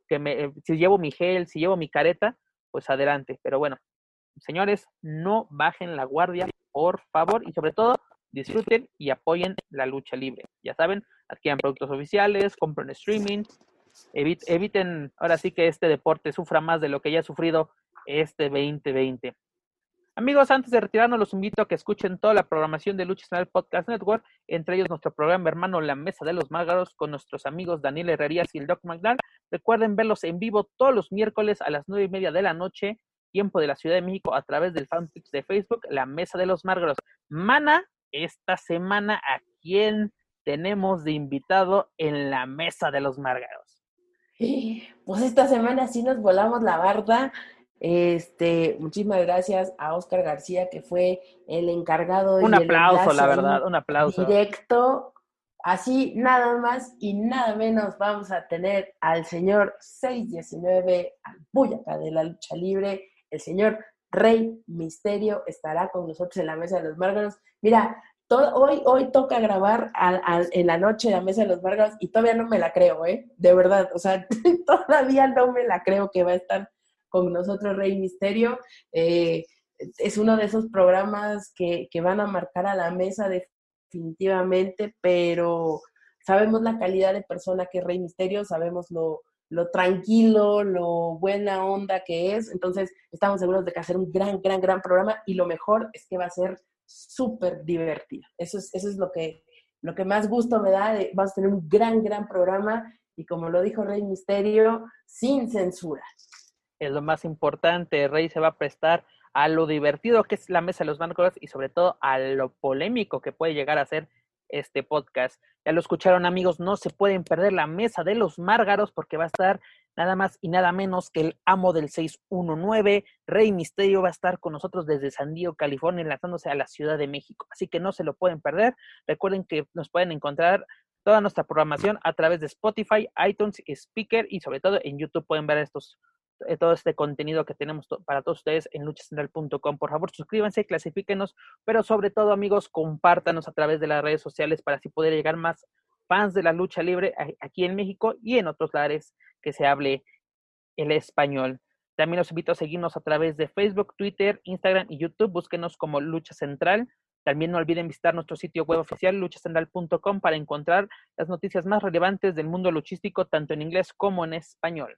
que me, eh, si llevo mi gel, si llevo mi careta, pues adelante. Pero bueno, señores, no bajen la guardia, por favor, y sobre todo, disfruten y apoyen la lucha libre. Ya saben, adquieran productos oficiales, compren streaming, eviten ahora sí que este deporte sufra más de lo que ya ha sufrido este 2020. Amigos, antes de retirarnos, los invito a que escuchen toda la programación de Lucha Nacional Podcast Network, entre ellos nuestro programa hermano La Mesa de los Márgaros con nuestros amigos Daniel Herrerías y el Doc McDonald. Recuerden verlos en vivo todos los miércoles a las nueve y media de la noche, tiempo de la Ciudad de México, a través del fanpage de Facebook, La Mesa de los Márgaros. Mana, esta semana, ¿a quién tenemos de invitado en La Mesa de los Márgaros? Pues esta semana sí nos volamos la barda este, muchísimas gracias a Oscar García, que fue el encargado. Un aplauso, la verdad, un aplauso. Directo. Así, nada más y nada menos, vamos a tener al señor 619, al Buyaca de la lucha libre, el señor Rey Misterio estará con nosotros en la Mesa de los Márgaros. Mira, todo, hoy, hoy toca grabar en la noche la Mesa de los Márgaros y todavía no me la creo, ¿eh? De verdad, o sea, todavía no me la creo que va a estar con nosotros Rey Misterio. Eh, es uno de esos programas que, van a marcar a la mesa definitivamente, pero sabemos la calidad de persona que es Rey Misterio, sabemos lo, lo tranquilo, lo buena onda que es, entonces estamos seguros de que hacer un gran, gran, gran programa y lo mejor es que va a ser súper divertido. Eso es, eso es lo que, lo que más gusto me da, vamos a tener un gran, gran programa y como lo dijo Rey Misterio, sin censura es lo más importante. Rey se va a prestar a lo divertido que es la mesa de los márgaros y sobre todo a lo polémico que puede llegar a ser este podcast. Ya lo escucharon amigos, no se pueden perder la mesa de los márgaros porque va a estar nada más y nada menos que el amo del 619, Rey Misterio va a estar con nosotros desde San Diego, California, enlazándose a la Ciudad de México. Así que no se lo pueden perder. Recuerden que nos pueden encontrar toda nuestra programación a través de Spotify, iTunes, Speaker y sobre todo en YouTube pueden ver estos todo este contenido que tenemos para todos ustedes en luchacentral.com. Por favor, suscríbanse, clasifíquenos, pero sobre todo, amigos, compártanos a través de las redes sociales para así poder llegar más fans de la lucha libre aquí en México y en otros lugares que se hable el español. También los invito a seguirnos a través de Facebook, Twitter, Instagram y YouTube. Búsquenos como Lucha Central. También no olviden visitar nuestro sitio web oficial luchacentral.com para encontrar las noticias más relevantes del mundo luchístico tanto en inglés como en español.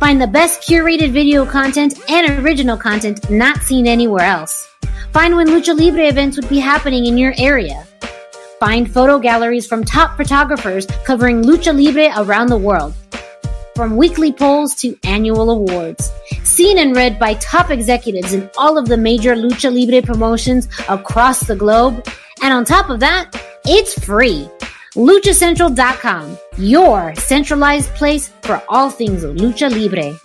Find the best curated video content and original content not seen anywhere else. Find when Lucha Libre events would be happening in your area. Find photo galleries from top photographers covering Lucha Libre around the world. From weekly polls to annual awards. Seen and read by top executives in all of the major Lucha Libre promotions across the globe. And on top of that, it's free. LuchaCentral.com, your centralized place for all things Lucha Libre.